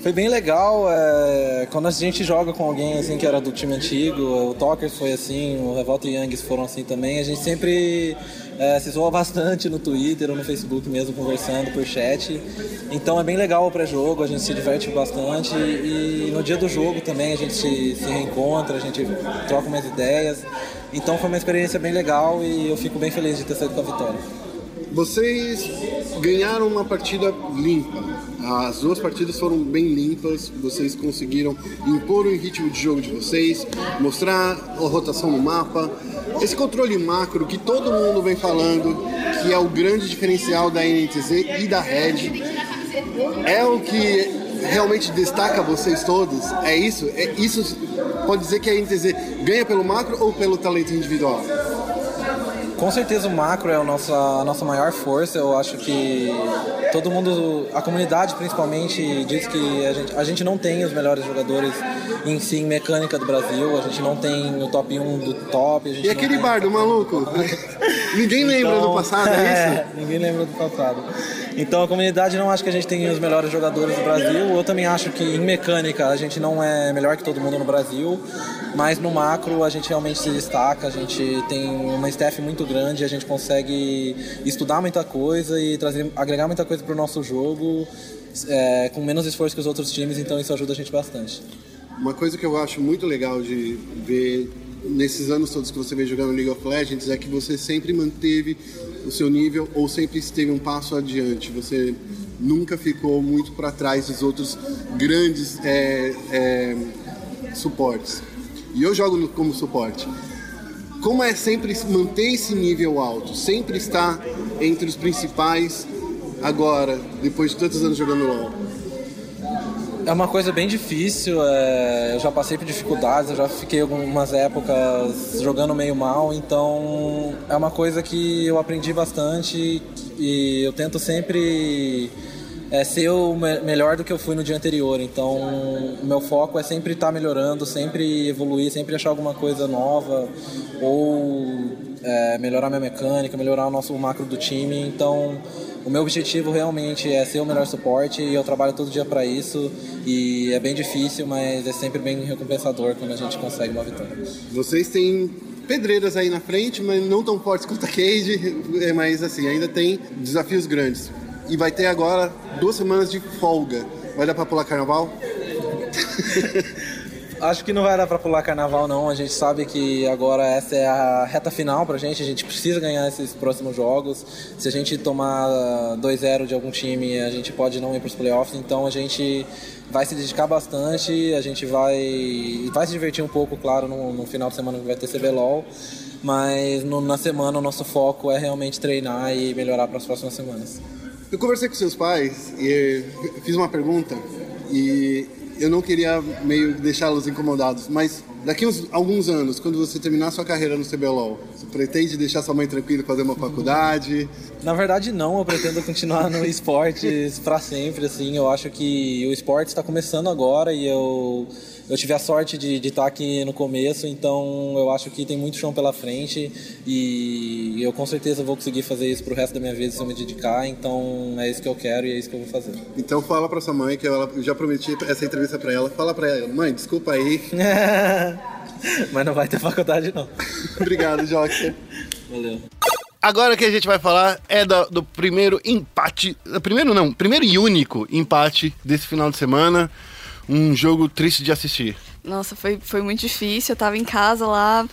Foi bem legal. é, quando a gente joga com alguém assim que era do time antigo, o Talkers foi assim, o Revolta e Youngs foram assim também. A gente sempre é, se zoa bastante no Twitter ou no Facebook mesmo, conversando por chat. Então é bem legal o pré-jogo, a gente se diverte bastante. E no dia do jogo também a gente se, se reencontra, a gente troca umas ideias. Então foi uma experiência bem legal e eu fico bem feliz de ter saído com a vitória. Vocês ganharam uma partida limpa. As duas partidas foram bem limpas. Vocês conseguiram impor o ritmo de jogo de vocês, mostrar a rotação no mapa. Esse controle macro que todo mundo vem falando, que é o grande diferencial da NTZ e da Red, é o que realmente destaca vocês todos? É isso? É isso pode dizer que a NTZ ganha pelo macro ou pelo talento individual? Com certeza o macro é a nossa, a nossa maior força. Eu acho que todo mundo, a comunidade principalmente, diz que a gente, a gente não tem os melhores jogadores em si em mecânica do Brasil. A gente não tem o top 1 do top. E aquele tem- bardo maluco? Ninguém lembra Então, do passado, é isso? é, ninguém lembra do passado. Então a comunidade não acha que a gente tem os melhores jogadores do Brasil. Eu também acho que em mecânica a gente não é melhor que todo mundo no Brasil. Mas no macro a gente realmente se destaca, a gente tem uma staff muito grande, a gente consegue estudar muita coisa e trazer, agregar muita coisa para o nosso jogo é, com menos esforço que os outros times, então isso ajuda a gente bastante. Uma coisa que eu acho muito legal de ver nesses anos todos que você vem jogando League of Legends é que você sempre manteve o seu nível ou sempre esteve um passo adiante. Você nunca ficou muito para trás dos outros grandes é, é, suportes. E eu jogo como suporte. Como é sempre manter esse nível alto? Sempre estar entre os principais agora, depois de tantos anos jogando LoL. É uma coisa bem difícil, é, eu já passei por dificuldades, eu já fiquei algumas épocas jogando meio mal, então é uma coisa que eu aprendi bastante e eu tento sempre é, ser o me- melhor do que eu fui no dia anterior. Então o meu foco é sempre estar melhorando, sempre evoluir, sempre achar alguma coisa nova ou é, melhorar minha mecânica, melhorar o nosso macro do time. Então o meu objetivo realmente é ser o melhor suporte e eu trabalho todo dia para isso e é bem difícil, mas é sempre bem recompensador quando a gente consegue uma vitória. Vocês têm pedreiras aí na frente, mas não tão fortes quanto a Cade, é, mas assim, ainda tem desafios grandes. E vai ter agora duas semanas de folga. Vai dar pra pular carnaval? Acho que não vai dar pra pular carnaval não. A gente sabe que agora essa é a reta final pra gente. A gente precisa ganhar esses próximos jogos. Se a gente tomar 2-0 de algum time, a gente pode não ir pros playoffs. Então a gente vai se dedicar bastante. A gente vai vai se divertir um pouco, claro, no, no final de semana que vai ter CBLOL. Mas no- na semana o nosso foco é realmente treinar e melhorar para as próximas semanas. Eu conversei com seus pais e eh, fiz uma pergunta e eu não queria meio deixá-los incomodados, mas daqui uns alguns anos, quando você terminar sua carreira no CBLOL, você pretende deixar sua mãe tranquila fazer uma faculdade? Na verdade, não. Eu pretendo continuar no esportes para sempre. Assim, eu acho que o esporte está começando agora e eu eu tive a sorte de de estar aqui no começo. Então, eu acho que tem muito chão pela frente e eu com certeza vou conseguir fazer isso pro resto da minha vida se eu me dedicar. Então, é isso que eu quero e é isso que eu vou fazer. Então fala pra sua mãe que eu já prometi essa entrevista pra ela. Fala pra ela, mãe, desculpa aí. Mas não vai ter faculdade não. Obrigado, Joker. Valeu. Agora que a gente vai falar é da- do primeiro empate. Primeiro não, primeiro e único empate desse final de semana. Um jogo triste de assistir. Nossa, foi, foi muito difícil. Eu tava em casa lá,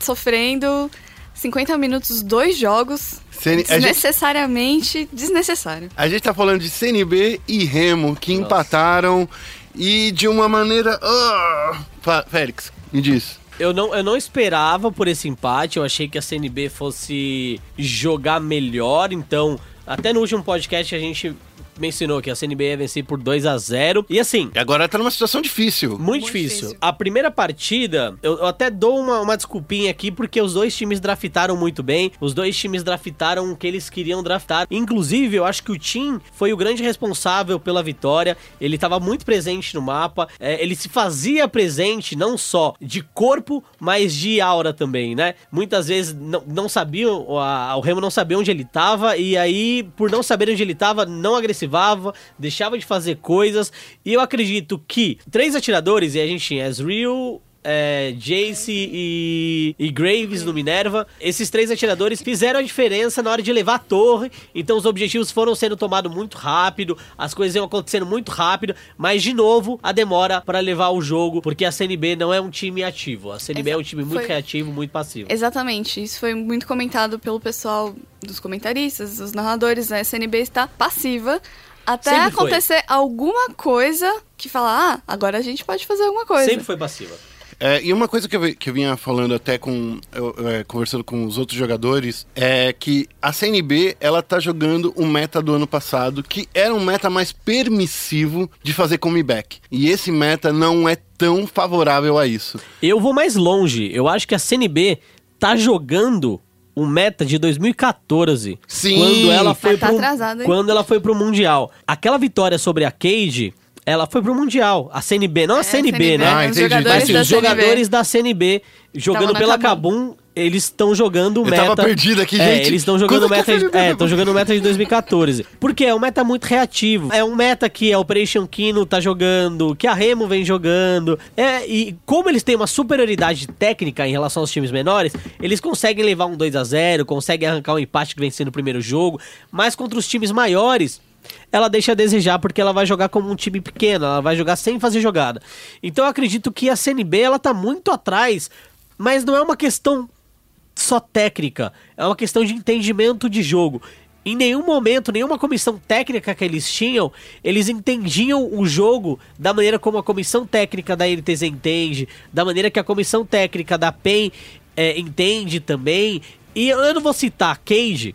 sofrendo 50 minutos, dois jogos. CN a gente- Desnecessariamente desnecessário. A gente tá falando de CNB e Remo, que empataram e de uma maneira. Ah! Félix, me diz. Eu não, eu não esperava por esse empate, eu achei que a CNB fosse jogar melhor, então, até no último podcast a gente mencionou que a CNB ia vencer por 2 a 0 E assim, E agora tá numa situação difícil. muito, Muito difícil. difícil. A primeira partida, eu, eu até dou uma, uma desculpinha aqui, porque os dois times draftaram muito bem. Os dois times draftaram o que eles queriam draftar. Inclusive, eu acho que o Tim foi o grande responsável pela vitória. Ele estava muito presente no mapa. É, ele se fazia presente não só de corpo, mas de aura também, né? Muitas vezes não, não sabiam, a- o Remo não sabia onde ele estava, e aí, por não saber onde ele estava, não agressivo passivava, deixava de fazer coisas. E eu acredito que três atiradores, e a gente tinha Ezreal, é, Jace e, e Graves no Minerva. Esses três atiradores fizeram a diferença na hora de levar a torre. Então os objetivos foram sendo tomados muito rápido, as coisas iam acontecendo muito rápido. Mas de novo, a demora para levar o jogo, porque a CNB não é um time ativo. A CNB é um time muito Foi- reativo, muito passivo. Exatamente, isso foi muito comentado pelo pessoal dos comentaristas, dos narradores, né? A SNB está passiva até Sempre foi. acontecer alguma coisa que fala, ah, agora a gente pode fazer alguma coisa. Sempre foi passiva. É, e uma coisa que eu, que eu vinha falando até com. eu- eu, é, conversando com os outros jogadores é que a CNB ela tá jogando um meta do ano passado que era um meta mais permissivo de fazer comeback. E esse meta não é tão favorável a isso. Eu vou mais longe. Eu acho que a CNB tá jogando o meta de 2014. Sim. Quando ela foi tá pro, atrasado, hein? quando ela foi pro mundial. Aquela vitória sobre a Cage, ela foi pro mundial. A CNB, não a É, CNB, né? Ah, os entendi. jogadores Mas assim, da os CNB. jogadores da CNB jogando pela Kabum. Kabum, eles estão jogando o Eu meta. tava perdido aqui, é, gente. Eles estão jogando Quando o meta, de, CNB é, estão jogando o meta de 2014. Porque é um meta muito reativo. É um meta que a Operation Kino tá jogando, que a Remo vem jogando. É, e como eles têm uma superioridade técnica em relação aos times menores, eles conseguem levar um 2 a 0 conseguem arrancar um empate que vem no primeiro jogo. Mas contra os times maiores, ela deixa a desejar porque ela vai jogar como um time pequeno, ela vai jogar sem fazer jogada. Então eu acredito que a CNB ela tá muito atrás, mas não é uma questão só técnica, é uma questão de entendimento de jogo. Em nenhum momento, nenhuma comissão técnica que eles tinham, eles entendiam o jogo da maneira como a comissão técnica da LTZ entende, da maneira que a comissão técnica da PEN é, entende também. E eu não vou citar Cage,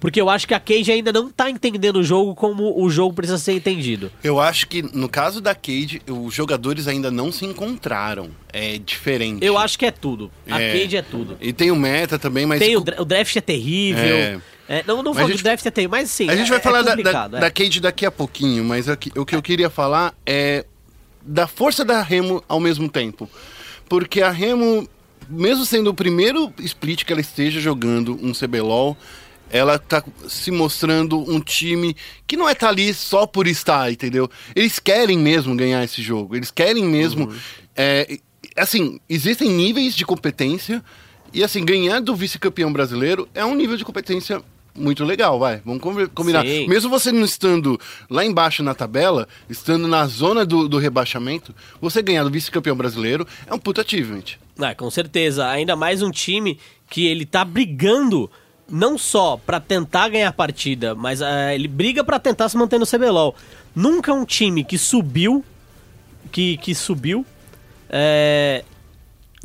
porque eu acho que a Cage ainda não tá entendendo o jogo como o jogo precisa ser entendido. Eu acho que no caso da Cade, os jogadores ainda não se encontraram. É diferente. Eu acho que é tudo. A É. Cage é tudo. E tem o meta também, mas. Tem o, o draft é terrível. É. É, não não falo a que gente- o draft é terrível, mas sim. A gente é- vai é falar da, da, da Cade daqui a pouquinho, mas aqui- o que eu queria falar é da força da Remo ao mesmo tempo. Porque a Remo, mesmo sendo o primeiro split que ela esteja jogando um CBLOL, ela tá se mostrando um time que não é tá ali só por estar, entendeu? Eles querem mesmo ganhar esse jogo. Eles querem mesmo. é, assim, existem níveis de competência. E assim, ganhar do vice-campeão brasileiro é um nível de competência muito legal, vai. Vamos combinar. Sim. Mesmo você não estando lá embaixo na tabela, estando na zona do, do rebaixamento, você ganhar do vice-campeão brasileiro é um puta achievement. Ah, com certeza. Ainda mais um time que ele tá brigando não só pra tentar ganhar a partida, mas ah, ele briga pra tentar se manter no CBLOL. Nunca um time que subiu, que, que subiu, é,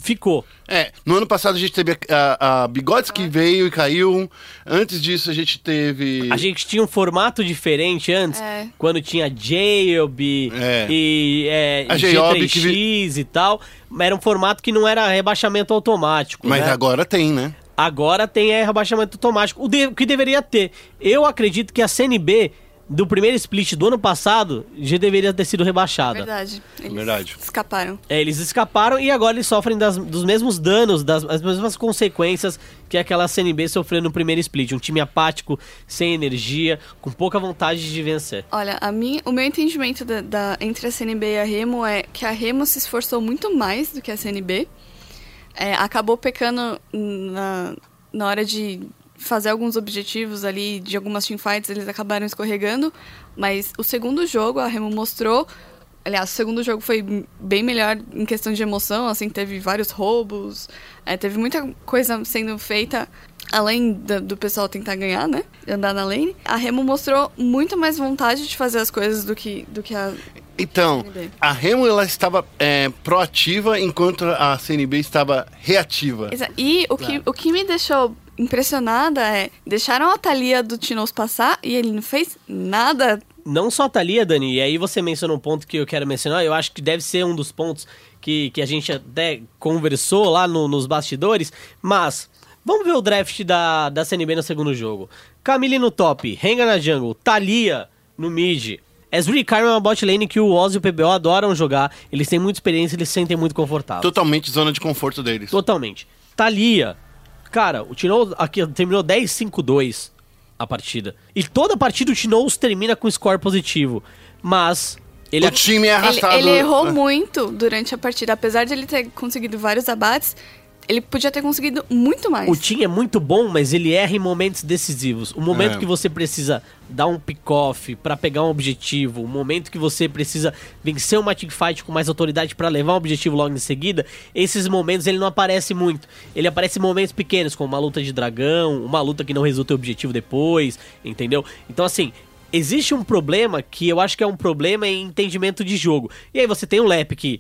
ficou. É, no ano passado a gente teve a, a, a Bigodes que veio e caiu. Antes disso a gente teve. A gente tinha um formato diferente antes, É. quando tinha Jailb É. e é, A Jailb G3X que e tal. Era um formato que não era rebaixamento automático. Mas né? agora tem, né? Agora tem é, rebaixamento automático. O, de- o que deveria ter. Eu acredito que a CNB, do primeiro split do ano passado, já deveria ter sido rebaixada. Verdade. Eles Verdade. escaparam. É, eles escaparam e agora eles sofrem das- dos mesmos danos, das as mesmas consequências que aquela CNB sofreu no primeiro split. Um time apático, sem energia, com pouca vontade de vencer. Olha, a minha, o meu entendimento da, da- entre a CNB e a Remo é que a Remo se esforçou muito mais do que a CNB. É, acabou pecando na, na hora de fazer alguns objetivos ali, de algumas teamfights, eles acabaram escorregando. Mas o segundo jogo, a Remo mostrou. Aliás, o segundo jogo foi bem melhor em questão de emoção, assim, teve vários roubos, é, teve muita coisa sendo feita além da- do pessoal tentar ganhar, né? Andar na lane. A Remo mostrou muito mais vontade de fazer as coisas do que, do que a. Então, CNB. a Remo ela estava é, proativa enquanto a CNB estava reativa. Exa- E o que, o que me deixou impressionada é deixaram a Thalia do Tinoz passar e ele não fez nada. Não só a Thalia, Dani, e aí você mencionou um ponto que eu quero mencionar, eu acho que deve ser um dos pontos que, que a gente até conversou lá no- nos bastidores, mas vamos ver o draft da, da CNB no segundo jogo. Camille no top, Renga na jungle, Thalia no mid. Ezreal e Karma é uma bot lane que o Oz e o PBO adoram jogar, eles têm muita experiência, eles se sentem muito confortáveis. Totalmente zona de conforto deles. Totalmente. Thalia. Cara, o Tirou aqui terminou 10-5-2. a partida. E toda partida o Tinoz termina com score positivo. Mas ele o time é Ele, arrastado. ele errou muito durante a partida. Apesar de ele ter conseguido vários abates, ele podia ter conseguido muito mais. O Tim é muito bom, mas ele erra em momentos decisivos. O momento É. que você precisa dar um pick-off pra pegar um objetivo, o momento que você precisa vencer uma teamfight com mais autoridade pra levar um objetivo logo em seguida, esses momentos ele não aparece muito. Ele aparece em momentos pequenos, como uma luta de dragão, uma luta que não resulta em objetivo depois, entendeu? Então assim, existe um problema que eu acho que é um problema em entendimento de jogo. E aí você tem o Lep que,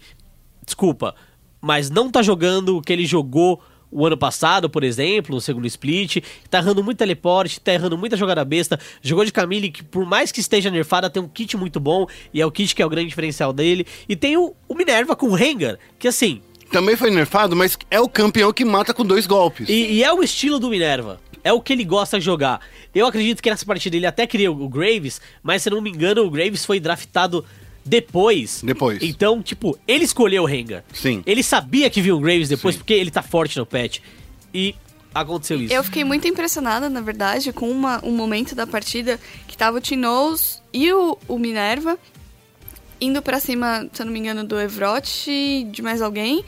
desculpa, mas não tá jogando o que ele jogou o ano passado, por exemplo, no segundo split, tá errando muito teleporte, tá errando muita jogada besta, jogou de Camille, que por mais que esteja nerfada, tem um kit muito bom, e é o kit que é o grande diferencial dele, e tem o, o Minerva com o Rengar, que assim, Também foi nerfado, mas é o campeão que mata com dois golpes. e, e é o estilo do Minerva. É o que ele gosta de jogar. Eu acredito que nessa partida ele até queria o Graves, mas se não me engano, o Graves foi draftado depois. Depois. Então, tipo, ele escolheu o Rengar. Sim. Ele sabia que viu o Graves depois, Sim. porque ele tá forte no patch. E aconteceu isso. Eu fiquei muito impressionada, na verdade, com uma- um momento da partida que tava o Tinoz e o, o Minerva indo pra cima, se eu não me engano, do Evrot e de mais alguém.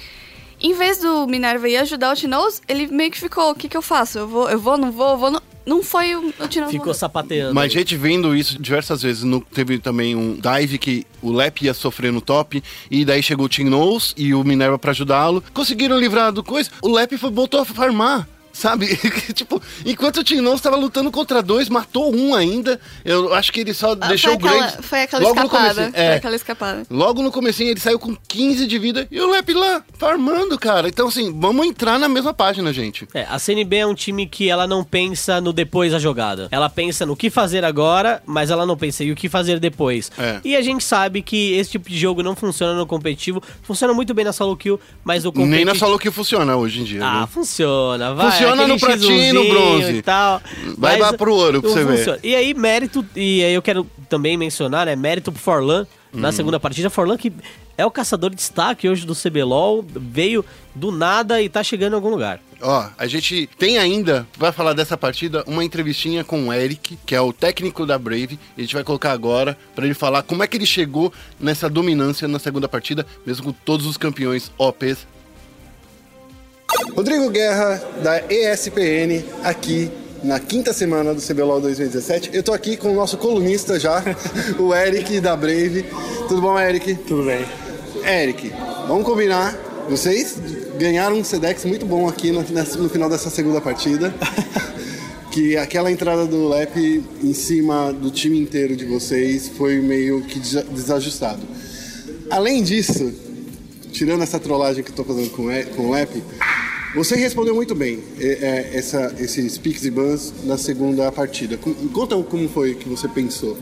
Em vez do Minerva ir ajudar o Tinoz, ele meio que ficou, o que que eu faço? Eu vou, eu vou, não vou, eu vou, não... Não foi o, o Tinoz. Ficou não- sapateando. Mas gente vendo isso diversas vezes. No- teve também um dive que o Lep ia sofrer no top. E daí chegou o Nose e o Minerva pra ajudá-lo. Conseguiram livrar do coisa. O Lep foi, voltou a farmar. Sabe? tipo, enquanto o Team Nose tava lutando contra dois, matou um ainda. Eu acho que ele só Ah, deixou o Graves. aquela, foi aquela logo no escapada. Foi É. aquela escapada. Logo no comecinho ele saiu com 15 de vida e o Lep lá, farmando, cara. Então, assim, vamos entrar na mesma página, gente. É, a CNB é um time que ela não pensa no depois da jogada. Ela pensa no que fazer agora, mas ela não pensa em o que fazer depois. É. E a gente sabe que esse tipo de jogo não funciona no competitivo. Funciona muito bem na solo kill, mas o competitivo... Nem na solo que funciona hoje em dia. Ah, né? funciona, vai. Funciona aquele no pratinho no X1zinho bronze. E tal, Vai lá pro ouro pra você ver. funciona. E aí, mérito, e aí eu quero também mencionar, né, mérito pro Forlan na segunda partida. Forlan que é o caçador de destaque hoje do CBLOL, veio do nada e tá chegando em algum lugar. Ó, a gente tem ainda, vai falar dessa partida, uma entrevistinha com o Eric, que é o técnico da Brave. E a gente vai colocar agora pra ele falar como é que ele chegou nessa dominância na segunda partida, mesmo com todos os campeões OPs. Rodrigo Guerra, da ESPN, aqui na quinta semana do CBLOL 2017. Eu tô aqui com o nosso colunista já, o Eric da Brave. Tudo bom, Eric? Tudo bem. Eric, vamos combinar. Vocês ganharam um Sedex muito bom aqui no, no final dessa segunda partida. que aquela entrada do Lep em cima do time inteiro de vocês foi meio que desa- desajustado. Além disso, tirando essa trollagem que eu tô fazendo com, com o Lep, você respondeu muito bem é, é, essa, esses picks e bans na segunda partida. Conta como foi que você pensou.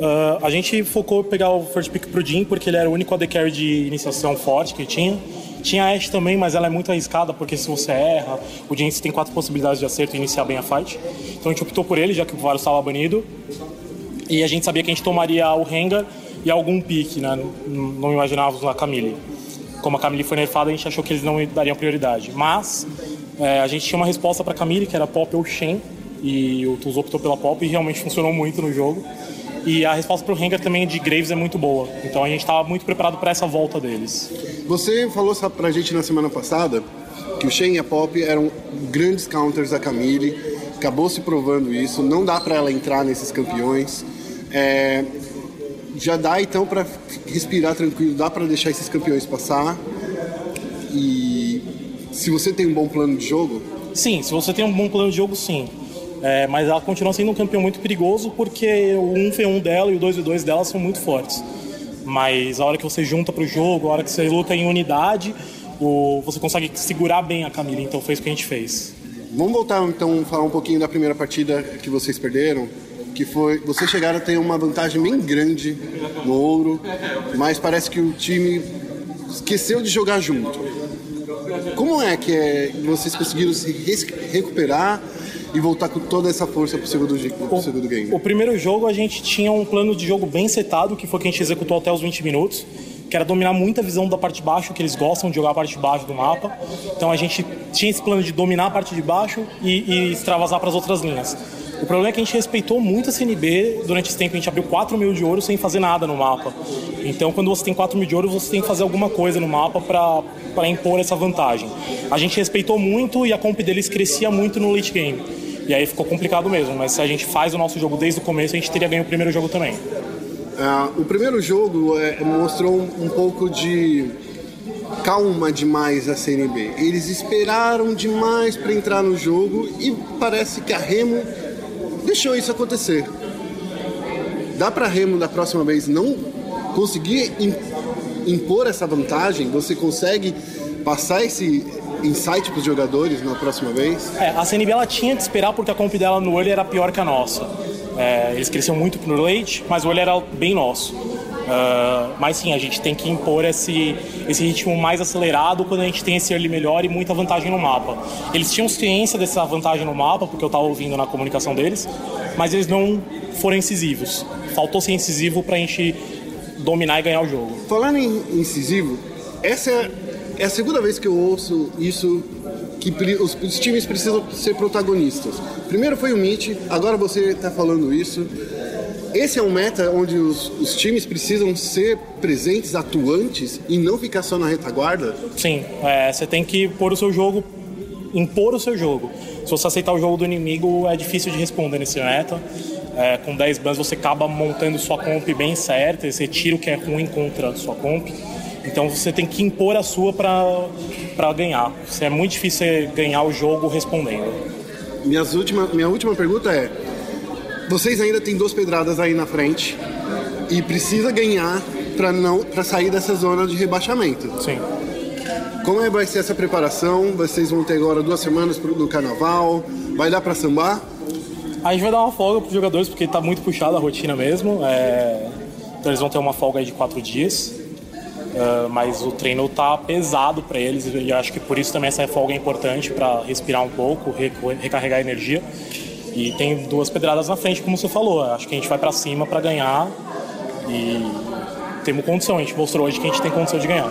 Ah, a gente focou pegar o first pick pro Jin porque ele era o único AD carry de iniciação forte que tinha. Tinha a Ashe também, mas ela é muito arriscada porque se você erra, o Jin tem quatro possibilidades de acerto e iniciar bem a fight. Então a gente optou por ele, já que o Varus estava banido. E a gente sabia que a gente tomaria o Rengar e algum pick, né? Não imaginávamos a Camille. Como a Camille foi nerfada, a gente achou que eles não dariam prioridade. Mas é, a gente tinha uma resposta para Camille, que era Pop ou Shen. E o Tuz optou pela Pop e realmente funcionou muito no jogo. E a resposta para o Rengar também de Graves é muito boa. Então a gente estava muito preparado para essa volta deles. Você falou só pra gente na semana passada que o Shen e a Pop eram grandes counters da Camille, acabou se provando isso, não dá pra ela entrar nesses campeões. É, já dá então pra respirar tranquilo, dá pra deixar esses campeões passar. E se você tem um bom plano de jogo, Sim, se você tem um bom plano de jogo, sim. É, mas ela continua sendo um campeão muito perigoso porque o 1v1 dela e o 2v2 dela são muito fortes. Mas a hora que você junta pro jogo, a hora que você luta em unidade, o, você consegue segurar bem a Camille. Então foi isso que a gente fez. Vamos voltar então falar um pouquinho da primeira partida que vocês perderam, que foi vocês chegaram a ter uma vantagem bem grande no ouro, mas parece que o time esqueceu de jogar junto. Como é que é, vocês conseguiram se recuperar e voltar com toda essa força pro segundo, pro segundo game? O primeiro jogo a gente tinha um plano de jogo bem setado, que foi que a gente executou até os 20 minutos, que era dominar muita visão da parte de baixo, que eles gostam de jogar a parte de baixo do mapa. Então a gente tinha esse plano de dominar a parte de baixo e, e extravasar para as outras linhas. O problema é que a gente respeitou muito a CNB durante esse tempo. A gente abriu 4 mil de ouro sem fazer nada no mapa. Então, quando você tem 4 mil de ouro, você tem que fazer alguma coisa no mapa para impor essa vantagem. A gente respeitou muito e a comp deles crescia muito no late game. E aí ficou complicado mesmo. Mas se a gente faz o nosso jogo desde o começo, a gente teria ganho o primeiro jogo também. Ah, o primeiro jogo é, mostrou um pouco de calma demais a CNB. Eles esperaram demais para entrar no jogo e parece que a Remo deixou isso acontecer. Dá para Remo da próxima vez não conseguir im- impor essa vantagem? Você consegue passar esse insight para os jogadores na próxima vez? É, a CNB ela tinha que esperar porque a comp dela no early era pior que a nossa. É, eles cresceram muito no late, mas o early era bem nosso. Ah, mas sim, a gente tem que impor esse, esse ritmo mais acelerado quando a gente tem esse early melhor e muita vantagem no mapa. Eles tinham ciência dessa vantagem no mapa, porque eu estava ouvindo na comunicação deles, mas eles não foram incisivos. Faltou ser incisivo pra gente dominar e ganhar o jogo. Falando em incisivo, essa é, é a segunda vez que eu ouço isso que os, os times precisam ser protagonistas. Primeiro foi o Mitch, agora você está falando isso. Esse é um meta onde os, os times precisam ser presentes, atuantes e não ficar só na retaguarda. Sim, é, você tem que pôr o seu jogo, impor o seu jogo. Se você aceitar o jogo do inimigo, é difícil de responder nesse meta. É, com 10 bans você acaba montando sua comp bem certa, você tira o que é ruim contra a sua comp. Então você tem que impor a sua para ganhar. É muito difícil você ganhar o jogo respondendo. Minhas última, minha última pergunta é: vocês ainda têm duas pedradas aí na frente e precisa ganhar para não para sair dessa zona de rebaixamento. Sim. Como é, vai ser essa preparação? Vocês vão ter agora duas semanas pro- no carnaval? Vai dar para sambar? A gente vai dar uma folga para os jogadores porque está muito puxada a rotina mesmo. é, Então eles vão ter uma folga aí de quatro dias. É, mas o treino tá pesado para eles e acho que por isso também essa folga é importante para respirar um pouco, re- recarregar energia. E tem duas pedradas na frente, como você falou. Acho que a gente vai para cima para ganhar e temos condição. A gente mostrou hoje que a gente tem condição de ganhar.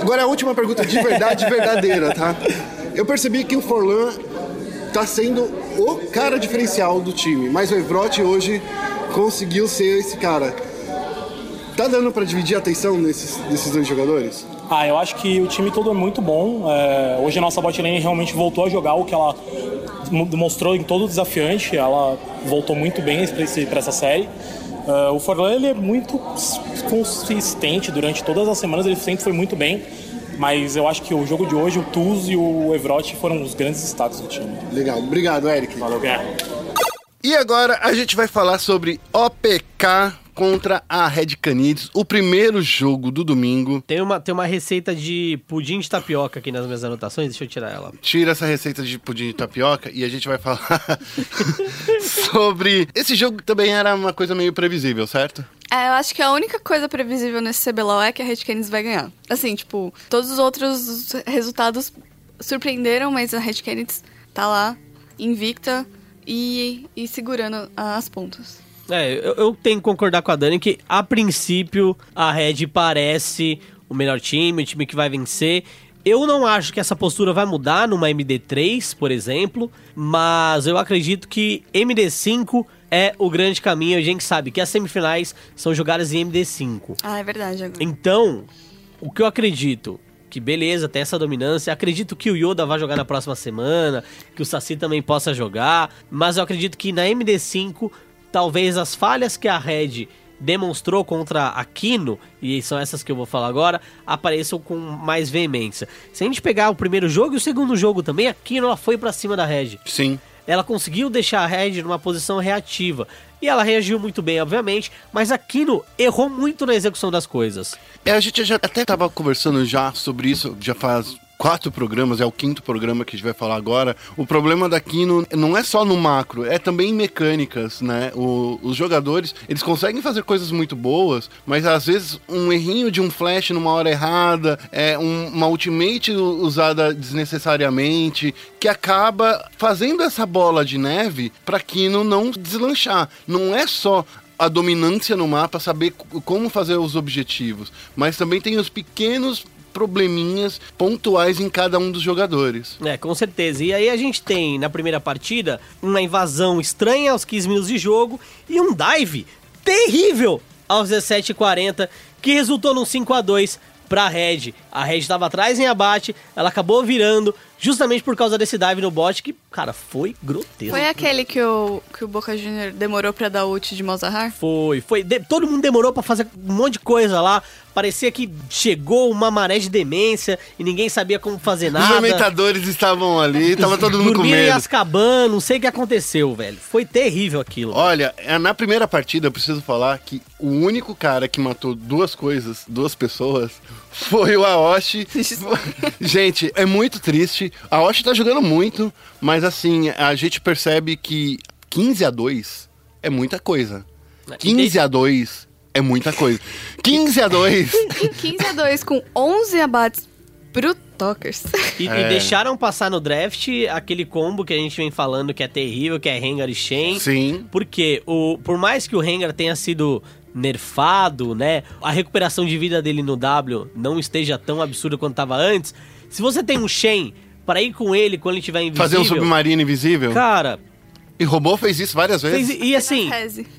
Agora a última pergunta de verdade verdadeira, tá? Eu percebi que o Forlan tá sendo o cara diferencial do time, mas o Evrote hoje conseguiu ser esse cara. Tá dando para dividir a atenção nesses, desses dois jogadores? Ah, eu acho que o time todo é muito bom. É, hoje a nossa botlane realmente voltou a jogar o que ela mo- mostrou em todo o desafiante. Ela voltou muito bem para essa série. É, o Forlan ele é muito consistente durante todas as semanas, ele sempre foi muito bem. Mas eu acho que o jogo de hoje, o Tuz e o Evrote foram os grandes destaques do time. Legal, obrigado, Eric. Valeu, Guerra. E agora a gente vai falar sobre OPK contra a Red Canids, o primeiro jogo do domingo. Tem uma, tem uma receita de pudim de tapioca aqui nas minhas anotações, deixa eu tirar ela. Tira essa receita de pudim de tapioca e a gente vai falar sobre. Esse jogo também era uma coisa meio previsível, certo? É, eu acho que a única coisa previsível nesse CBLOL é que a Red Canids vai ganhar. Assim, tipo, todos os outros resultados surpreenderam, mas a Red Canids tá lá, invicta e, e segurando as pontas. É, eu, eu tenho que concordar com a Dani que, a princípio, a Red parece o melhor time, o time que vai vencer. Eu não acho que essa postura vai mudar numa MD3, por exemplo, mas eu acredito que MD5 é o grande caminho. A gente sabe que as semifinais são jogadas em MD5. Ah, é verdade. Agora. Então, o que eu acredito, que beleza, tem essa dominância. Acredito que o Yoda vai jogar na próxima semana, que o Saci também possa jogar, mas eu acredito que na MD5, talvez as falhas que a Red demonstrou contra a Kino, e são essas que eu vou falar agora, apareçam com mais veemência. Se a gente pegar o primeiro jogo e o segundo jogo também, a Kino ela foi pra cima da Red Sim. ela conseguiu deixar a Red numa posição reativa. E ela reagiu muito bem, obviamente, mas a Kino errou muito na execução das coisas. É, a gente já até tava conversando já sobre isso, já faz quatro programas, é o quinto programa que a gente vai falar agora. O problema da Kino não é só no macro, é também em mecânicas, né? O- os jogadores, eles conseguem fazer coisas muito boas, mas às vezes um errinho de um flash numa hora errada, é um- uma ultimate usada desnecessariamente, que acaba fazendo essa bola de neve para Kino não deslanchar. Não é só a dominância no mapa, saber como fazer os objetivos, mas também tem os pequenos probleminhas pontuais em cada um dos jogadores. É, com certeza. E aí a gente tem, na primeira partida, uma invasão estranha aos 15 minutos de jogo e um dive terrível aos 17h40, que resultou num 5 a 2 pra Red. A Red estava atrás em abate, ela acabou virando justamente por causa desse dive no bot, que, cara, foi grotesco. Foi aquele que o, que o Boca Junior demorou pra dar ult de Malzahar? Foi, foi. De- todo mundo demorou pra fazer um monte de coisa lá. Parecia que chegou uma maré de demência e ninguém sabia como fazer Os nada. amentadores estavam ali, tava todo mundo com em medo. Azkaban, não sei o que aconteceu, velho. Foi terrível aquilo. Olha, é, na primeira partida eu preciso falar que o único cara que matou duas coisas, duas pessoas, foi o Aoshi. gente, é muito triste. A Aoshi tá jogando muito, mas assim, a gente percebe que 15 a 2 é muita coisa. 15 a 2 é muita coisa. 15 a 2 Em 15 a 2 com 11 abates pro Tokers. E, e É. deixaram passar no draft aquele combo que a gente vem falando que é terrível, que é Rengar e Shen. Sim. Porque o, por mais que o Rengar tenha sido nerfado, né? A recuperação de vida dele no W não esteja tão absurda quanto estava antes. Se você tem um Shen para ir com ele quando ele estiver invisível... Fazer um submarino invisível. Cara, E robô fez isso várias vezes. fez- e assim...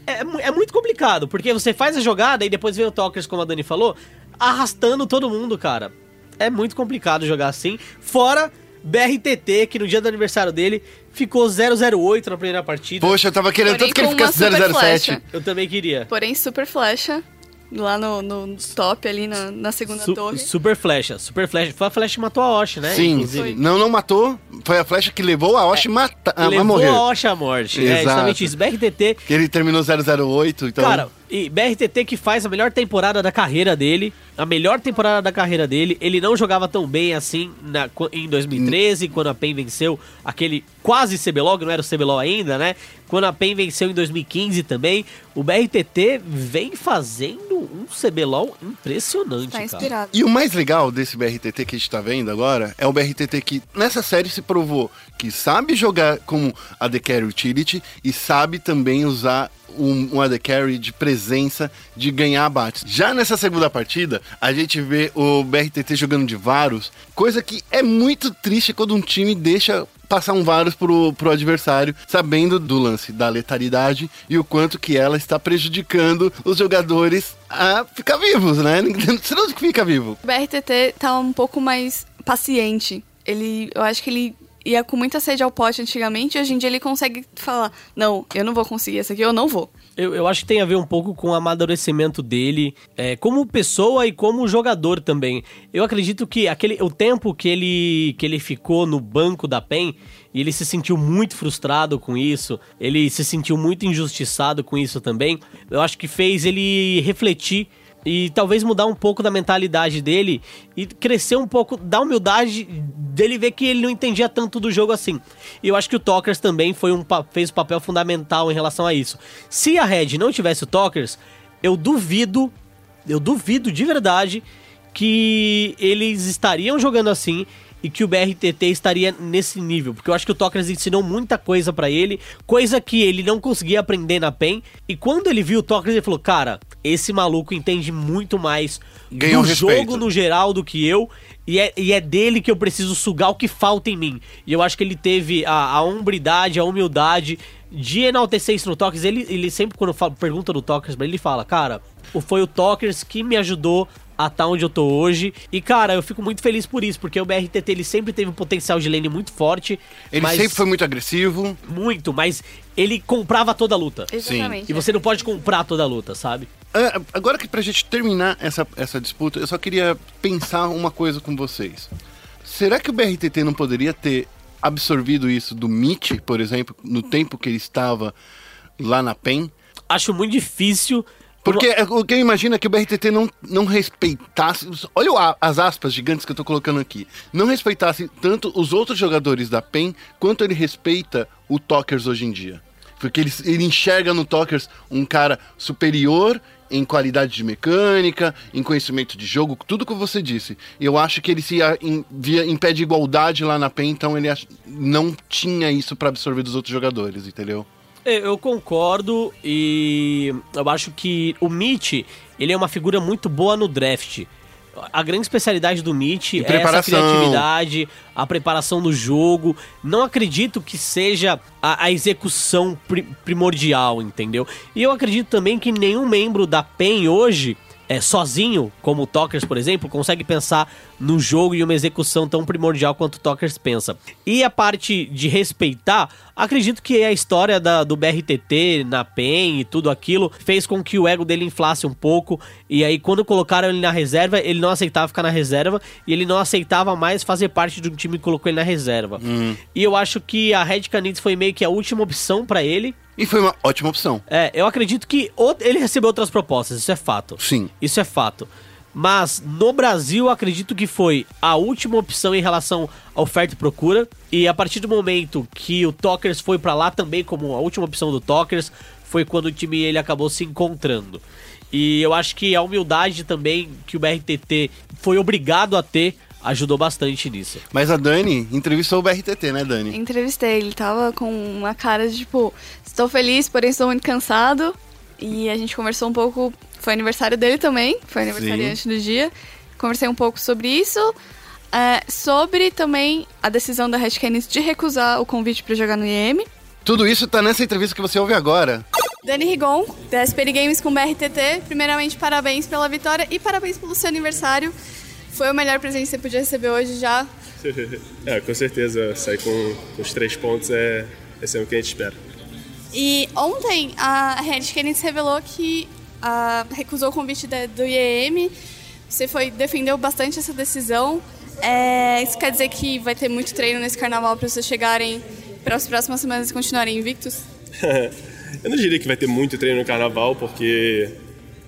É, é muito complicado, porque você faz a jogada e depois vem o Talkers, como a Dani falou, arrastando todo mundo, cara. É muito complicado jogar assim. Fora BRTT, que no dia do aniversário dele ficou 008 na primeira partida. Poxa, eu tava querendo Porém, tanto que ele ficasse super 007. flecha. Eu também queria. Porém, super flecha. Lá no, no top, ali na, na segunda Su- torre. super flecha, super flecha. Foi a flecha que matou a Osh, né? Sim, Inclusive. não, não matou. Foi a flecha que levou a Osh mata- a, a Levou morrer. a Osh à morte. É Exato. exatamente isso. BRTT, Que ele terminou 008, então. Cara, e BRTT que faz a melhor temporada da carreira dele, a melhor temporada da carreira dele, ele não jogava tão bem assim na- em 2013, quando a PEN venceu aquele quase CBLOL, que não era o CBLOL ainda, né? Quando a PEN venceu em 2015 também, o BRTT vem fazendo um CBLOL impressionante, Tá cara. inspirado. E o mais legal desse BRTT que a gente tá vendo agora é o BRTT que nessa série se provou que sabe jogar como AD Carry Utility e sabe também usar um, um AD Carry de presença de ganhar abates. Já nessa segunda partida, a gente vê o BRTT jogando de Varus, coisa que é muito triste quando um time deixa passar um Varus pro, pro adversário, sabendo do lance da letalidade e o quanto que ela está prejudicando os jogadores a ficar vivos, né? Você não fica vivo. O BRTT tá um pouco mais paciente. Ele, eu acho que ele ia com muita sede ao pote antigamente, e hoje em dia ele consegue falar: Não, eu não vou conseguir essa aqui, eu não vou. Eu, eu acho que tem a ver um pouco com o amadurecimento dele, é, como pessoa e como jogador também. Eu acredito que aquele, o tempo que ele, que ele ficou no banco da PEN, e ele se sentiu muito frustrado com isso, ele se sentiu muito injustiçado com isso também, eu acho que fez ele refletir e talvez mudar um pouco da mentalidade dele e crescer um pouco da humildade dele ver que ele não entendia tanto do jogo assim. E eu acho que o Tokers também foi um, fez um papel fundamental em relação a isso. Se a Red não tivesse o Tokers, eu duvido, eu duvido de verdade que eles estariam jogando assim e que o BRTT estaria nesse nível, porque eu acho que o Tokers ensinou muita coisa pra ele, coisa que ele não conseguia aprender na PEN, e quando ele viu o Tokers ele falou, cara, esse maluco entende muito mais Ganhou do respeito. jogo no geral do que eu, e é, e é dele que eu preciso sugar o que falta em mim. E eu acho que ele teve a, a hombridade, a humildade de enaltecer isso no Tokers. Ele, ele sempre, quando fala, pergunta do Tokers pra ele, ele fala, cara, foi o Tokers que me ajudou a estar onde eu tô hoje. E, cara, eu fico muito feliz por isso, porque o BRTT ele sempre teve um potencial de lane muito forte. Ele mas- sempre foi muito agressivo. Muito, mas ele comprava toda a luta. Exatamente. E você não pode comprar toda a luta, sabe? Ah, agora que pra gente terminar essa, essa disputa, eu só queria pensar uma coisa com vocês. Será que o BRTT não poderia ter absorvido isso do Mitch, por exemplo, no tempo que ele estava lá na PEN? Acho muito difícil. Porque é, o que eu imagino é que o BRTT não, não respeitasse. Olha as aspas gigantes que eu tô colocando aqui. Não respeitasse tanto os outros jogadores da PEN quanto ele respeita o Tokers hoje em dia. Porque ele, ele enxerga no Tokers um cara superior em qualidade de mecânica, em conhecimento de jogo, tudo que você disse. Eu acho que ele se a- em, via em pé de igualdade lá na PEN, então ele não tinha isso pra absorver dos outros jogadores, entendeu? Eu eu concordo e eu acho que o Mitch, ele é uma figura muito boa no draft. a grande especialidade do Mitch é essa criatividade, a preparação do jogo. Não acredito que seja a, a execução pri- primordial, entendeu? E eu acredito também que nenhum membro da PEN hoje é, sozinho, como o Tokers, por exemplo, consegue pensar no jogo e uma execução tão primordial quanto o Tokers pensa. E a parte de respeitar, acredito que a história da- do BRTT na PEN e tudo aquilo fez com que o ego dele inflasse um pouco. E aí, quando colocaram ele na reserva, ele não aceitava ficar na reserva e ele não aceitava mais fazer parte de um time que colocou ele na reserva. E eu acho que a Red Canids foi meio que a última opção pra ele. E foi uma ótima opção. É, eu acredito que ele recebeu outras propostas, isso é fato. Sim. Isso é fato. Mas no Brasil, eu acredito que foi a última opção em relação à oferta e procura. E a partir do momento que o Tokers foi pra lá também como a última opção do Tokers, foi quando o time ele acabou se encontrando. E eu acho que a humildade também que o BRTT foi obrigado a ter ajudou bastante nisso. Mas a Dani entrevistou o BRTT, né, Dani? Entrevistei, ele tava com uma cara de tipo, estou feliz, porém estou muito cansado. E a gente conversou um pouco, foi aniversário dele também, foi aniversariante do dia. Conversei um pouco sobre isso. é, sobre também a decisão da Red Canids de recusar o convite para jogar no IEM. Tudo isso tá nessa entrevista que você ouve agora. Dani Rigon, da SPN Games com BRTT. Primeiramente, parabéns pela vitória e parabéns pelo seu aniversário. Foi o melhor presente que você podia receber hoje já. é, com certeza, sair com, com os três pontos é, é sempre o que a gente espera. E ontem a Red Canids revelou que ah, recusou o convite da- do IEM. Você foi defendeu bastante essa decisão. É, isso quer dizer que vai ter muito treino nesse carnaval para vocês chegarem para as próximas semanas e continuarem invictos? Eu não diria que vai ter muito treino no carnaval, porque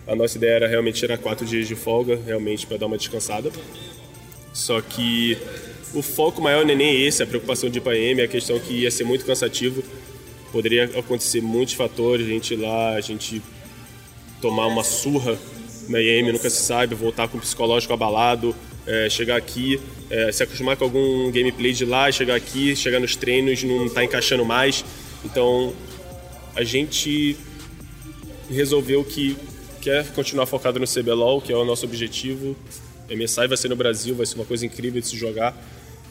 a nossa ideia era realmente tirar quatro dias de folga, realmente para dar uma descansada. Só que o foco maior não é nem esse, a preocupação de ir para EM, é a questão que ia ser muito cansativo. Poderia acontecer muitos fatores, a gente ir lá, a gente tomar uma surra na IEM, nunca se sabe, voltar com o psicológico abalado, é, chegar aqui, é, se acostumar com algum gameplay de lá, chegar aqui, chegar nos treinos, não tá encaixando mais. Então, a gente resolveu que quer continuar focado no CBLOL, que é o nosso objetivo. MSI vai ser no Brasil, vai ser uma coisa incrível de se jogar.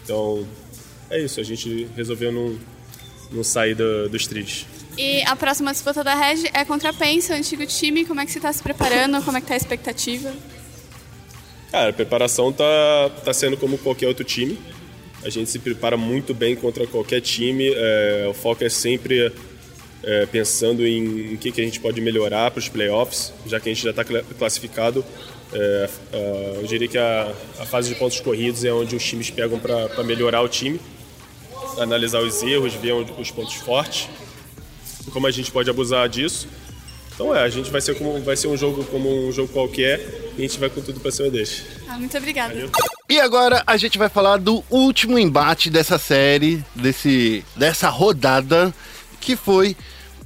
Então, é isso, a gente resolveu não, não sair do, dos trilhos. E a próxima disputa da Red é contra a PEN, seu antigo time. Como é que você está se preparando? Como é que tá a expectativa? Cara, a preparação tá, tá sendo como qualquer outro time. A gente se prepara muito bem contra qualquer time. é, o foco é sempre é, pensando em o que, que a gente pode melhorar para os playoffs, já que a gente já está classificado. É, é, eu diria que a, a fase de pontos corridos é onde os times pegam para melhorar o time, analisar os erros, ver onde- os pontos fortes, como a gente pode abusar disso. Então é, a gente vai ser, como, vai ser um jogo como um jogo qualquer e a gente vai com tudo para cima deles. Ah, muito obrigada. E agora a gente vai falar do último embate dessa série, desse, dessa rodada, que foi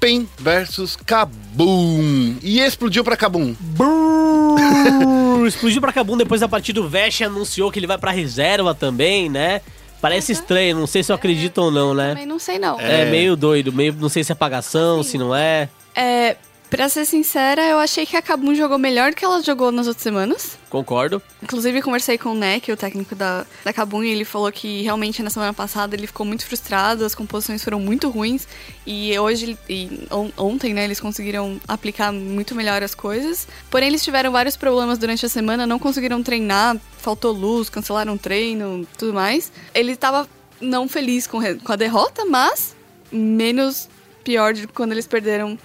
PEN versus Kabum. E explodiu pra Kabum. Explodiu pra Cabum depois da partida. O Vesh anunciou que ele vai pra reserva também, né? Parece estranho, não sei se eu acredito ou não, né? Também não sei não. É, meio doido, meio não sei se é pagação, se não é. É, pra ser sincera, eu achei que a Kabum jogou melhor do que ela jogou nas outras semanas. Concordo. Inclusive, conversei com o Neck, o técnico da, da Kabum, e ele falou que realmente na semana passada ele ficou muito frustrado, as composições foram muito ruins, e hoje, e on- ontem, né, eles conseguiram aplicar muito melhor as coisas. Porém, eles tiveram vários problemas durante a semana, não conseguiram treinar, faltou luz, cancelaram o treino, tudo mais. Ele tava não feliz com, com a derrota, mas menos pior de quando eles perderam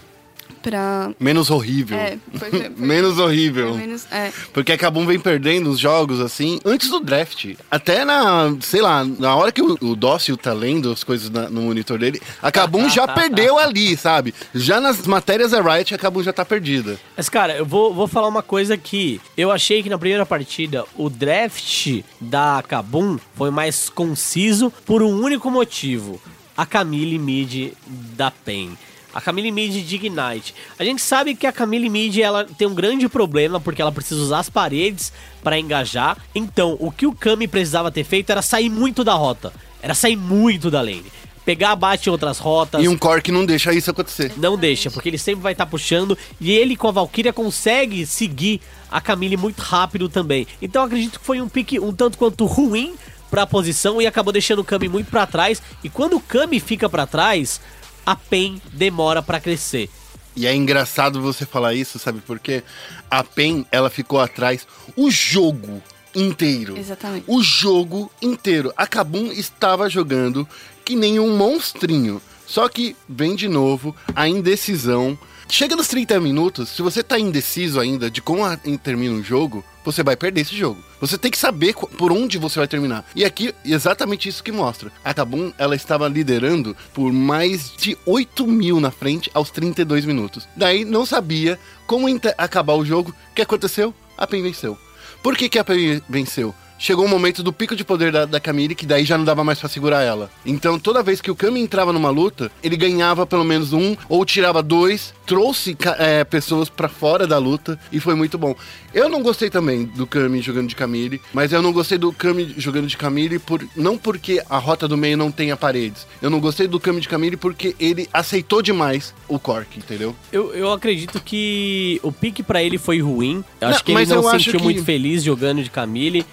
pra. Menos horrível. É, foi, foi- foi- Menos horrível. foi menos, é. Porque a Kabum vem perdendo os jogos, assim, antes do draft. Até na, sei lá, na hora que o, o Dócil tá lendo as coisas na- no monitor dele, a Kabum já perdeu ali, sabe? Já nas matérias da Riot, a Kabum já tá perdida. Mas, cara, eu vou, vou falar uma coisa que eu achei que na primeira partida o draft da Kabum foi mais conciso por um único motivo: a Camille Mid da PEN. A Camille Mid de Ignite. A gente sabe que a Camille Mid ela tem um grande problema porque ela precisa usar as paredes para engajar. Então, o que o Kami precisava ter feito era sair muito da rota, era sair muito da lane. pegar abate em outras rotas. E um core que não deixa isso acontecer. Não deixa, porque ele sempre vai estar puxando e ele com a Valkyria consegue seguir a Camille muito rápido também. Então eu acredito que foi um pique um tanto quanto ruim pra posição e acabou deixando o Kami muito pra trás. E quando o Kami fica pra trás, a PEN demora pra crescer. E é engraçado você falar isso, sabe por quê? A PEN, ela ficou atrás o jogo inteiro. Exatamente. O jogo inteiro. A Kabum estava jogando que nem um monstrinho. Só que vem de novo a indecisão. Chega nos 30 minutos, se você tá indeciso ainda de como termina o jogo, você vai perder esse jogo. Você tem que saber por onde você vai terminar. E aqui, exatamente isso que mostra. A Kabum, ela estava liderando por mais de 8 mil na frente aos 32 minutos. Daí, não sabia como acabar o jogo. O que aconteceu? A PEN venceu. Por que, que a PEN venceu? Chegou o momento do pico de poder da, da Camille, que daí já não dava mais pra segurar ela. Então, toda vez que o Kami entrava numa luta, ele ganhava pelo menos um, ou tirava dois, trouxe é, pessoas pra fora da luta, e foi muito bom. Eu não gostei também do Kami jogando de Camille, mas eu não gostei do Kami jogando de Camille por, não porque a rota do meio não tenha paredes. Eu não gostei do Kami de Camille porque ele aceitou demais o Cork, entendeu? Eu, eu acredito que o pique pra ele foi ruim. Eu Não, acho que ele mas não eu se sentiu que- muito feliz jogando de Camille.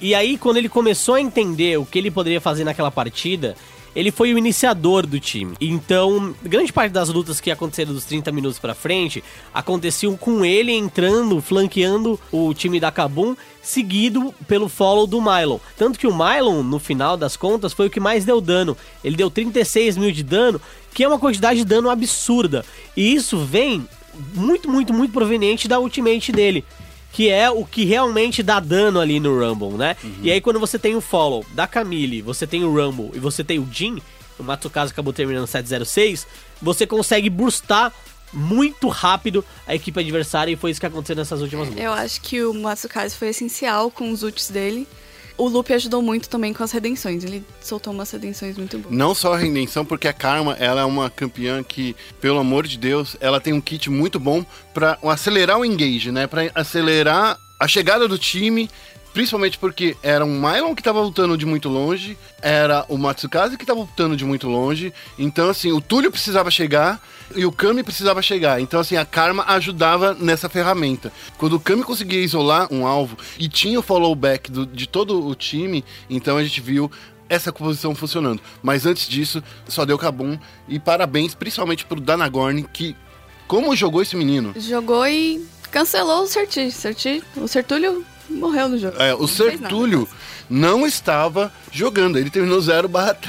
E aí, quando ele começou a entender o que ele poderia fazer naquela partida, ele foi o iniciador do time. Então, grande parte das lutas que aconteceram dos 30 minutos pra frente aconteciam com ele entrando, flanqueando o time da Kabum, seguido pelo follow do Mylon. Tanto que o Mylon, no final das contas, foi o que mais deu dano. Ele deu 36 mil de dano, que é uma quantidade de dano absurda. E isso vem muito, muito, muito proveniente da ultimate dele. Que é o que realmente dá dano ali no Rumble, né? E aí quando você tem o follow da Camille, você tem o Rumble e você tem o Jin, o Matsukaze acabou terminando 706, você consegue burstar muito rápido a equipe adversária e foi isso que aconteceu nessas últimas lutas. Eu acho que o Matsukaze foi essencial com os ults dele. O Lupe ajudou muito também com as redenções. Ele soltou umas redenções muito boas. Não só a redenção, porque a Karma, ela é uma campeã que, pelo amor de Deus, ela tem um kit muito bom pra acelerar o engage, né? Pra acelerar a chegada do time, principalmente porque era um Mylon que tava lutando de muito longe, era o Matsukaze que tava lutando de muito longe, então assim, o Túlio precisava chegar e o Kami precisava chegar. Então assim, a Karma ajudava nessa ferramenta. Quando o Kami conseguia isolar um alvo e tinha o follow back do- de todo o time, então a gente viu essa composição funcionando. Mas antes disso, só deu Kabum. E parabéns principalmente pro Danagorn, que como jogou esse menino. Jogou e cancelou o Serti. Serti o Sertúlio morreu no jogo. É, o Não. Sertúlio não estava jogando. Ele terminou 0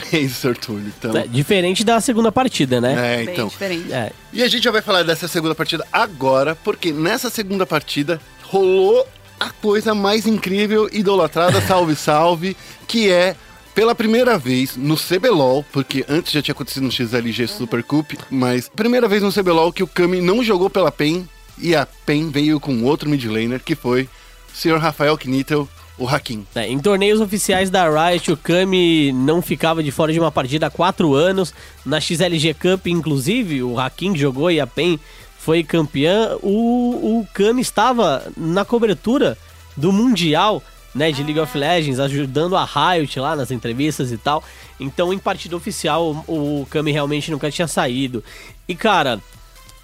3, o Sertúlio. Então, É, diferente da segunda partida, né? é, Bem então. diferente. É, E a gente já vai falar dessa segunda partida agora, porque nessa segunda partida rolou a coisa mais incrível, idolatrada, salve, salve, que é pela primeira vez no CBLOL, porque antes já tinha acontecido no XLG Super Cup, mas primeira vez no CBLOL que o Kami não jogou pela PEN e a PEN veio com outro mid laner, que foi Sr. Rafael Knittel, o Hakim. É, em torneios oficiais da Riot, o Kami não ficava de fora de uma partida há quatro anos. Na XLG Cup, inclusive, o Hakim jogou e a PEN foi campeã. O, o Kami estava na cobertura do Mundial né, de League of Legends, ajudando a Riot lá nas entrevistas e tal. Então, em partida oficial, o, o Kami realmente nunca tinha saído. E, cara,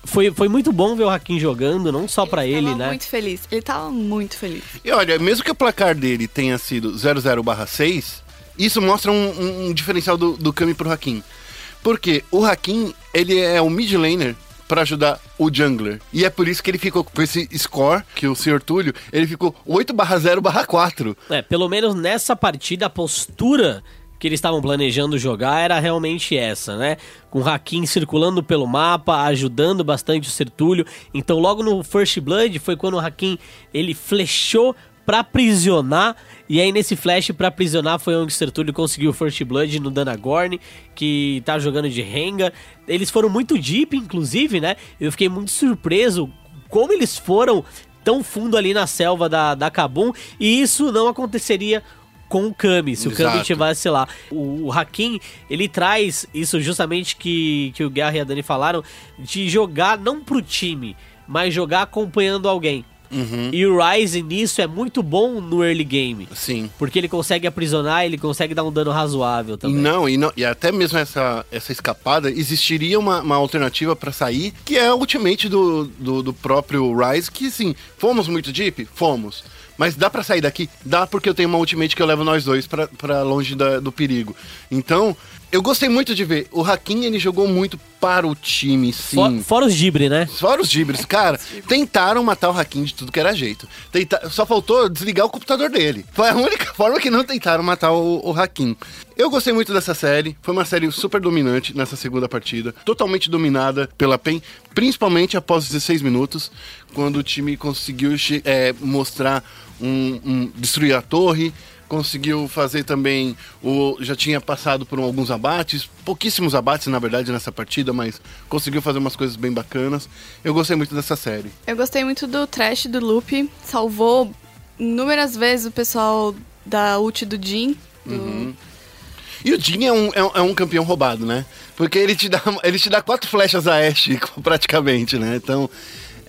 foi, foi muito bom ver o Hakim jogando, não só pra ele, tava né? muito feliz. Ele tava muito feliz. E olha, mesmo que o placar dele tenha sido 00/6, isso mostra um, um- um diferencial do, do Kami pro Hakim. Porque o Hakim, ele é o mid laner pra ajudar o jungler. E é por isso que ele ficou com esse score, que o Sr. Túlio, ele ficou 8/0/4. É, pelo menos nessa partida, a postura que eles estavam planejando jogar era realmente essa, né? Com o Hakim circulando pelo mapa, ajudando bastante o Sertúlio. Então, logo no First Blood foi quando o Hakim ele flechou pra aprisionar. E aí, nesse flash pra aprisionar, foi onde o Sertúlio conseguiu o First Blood no Danagorn, que tá jogando de Rengar. Eles foram muito deep, inclusive, né? Eu fiquei muito surpreso como eles foram tão fundo ali na selva da, da Kabum. E isso não aconteceria com o Kami, se o Kami Exato. tivesse lá. O, o Hakim, ele traz isso justamente que, que o Guerra e a Dani falaram, de jogar não pro time, mas jogar acompanhando alguém. E o Ryze nisso é muito bom no early game. Sim. Porque ele consegue aprisionar, ele consegue dar um dano razoável também. não, e não, e até mesmo essa, essa escapada, existiria uma, uma alternativa pra sair, que é a ultimate do, do, do próprio Rise, que sim, fomos muito deep? Fomos. Mas dá pra sair daqui? Dá porque eu tenho uma ultimate que eu levo nós dois pra, pra longe da- do perigo. Então, eu gostei muito de ver. O Hakim, ele jogou muito para o time, sim. For- fora os Gibre, né? Fora os gibres, cara, tentaram matar o Hakim de tudo que era jeito. Tenta- Só faltou desligar o computador dele. Foi a única forma que não tentaram matar o, o Hakim. Eu gostei muito dessa série. Foi uma série super dominante nessa segunda partida. Totalmente dominada pela PEN, principalmente após 16 minutos, quando o time conseguiu é, mostrar um, um- destruir a torre. Conseguiu fazer também o. Já tinha passado por alguns abates, pouquíssimos abates na verdade nessa partida, mas conseguiu fazer umas coisas bem bacanas. Eu gostei muito dessa série. Eu gostei muito do trash do Loop. Salvou inúmeras vezes o pessoal da ult do Jin. Do... E o Jin é um, é, um, é um campeão roubado, né? Porque ele te dá, ele te dá quatro flechas a Ashe, praticamente, né? Então,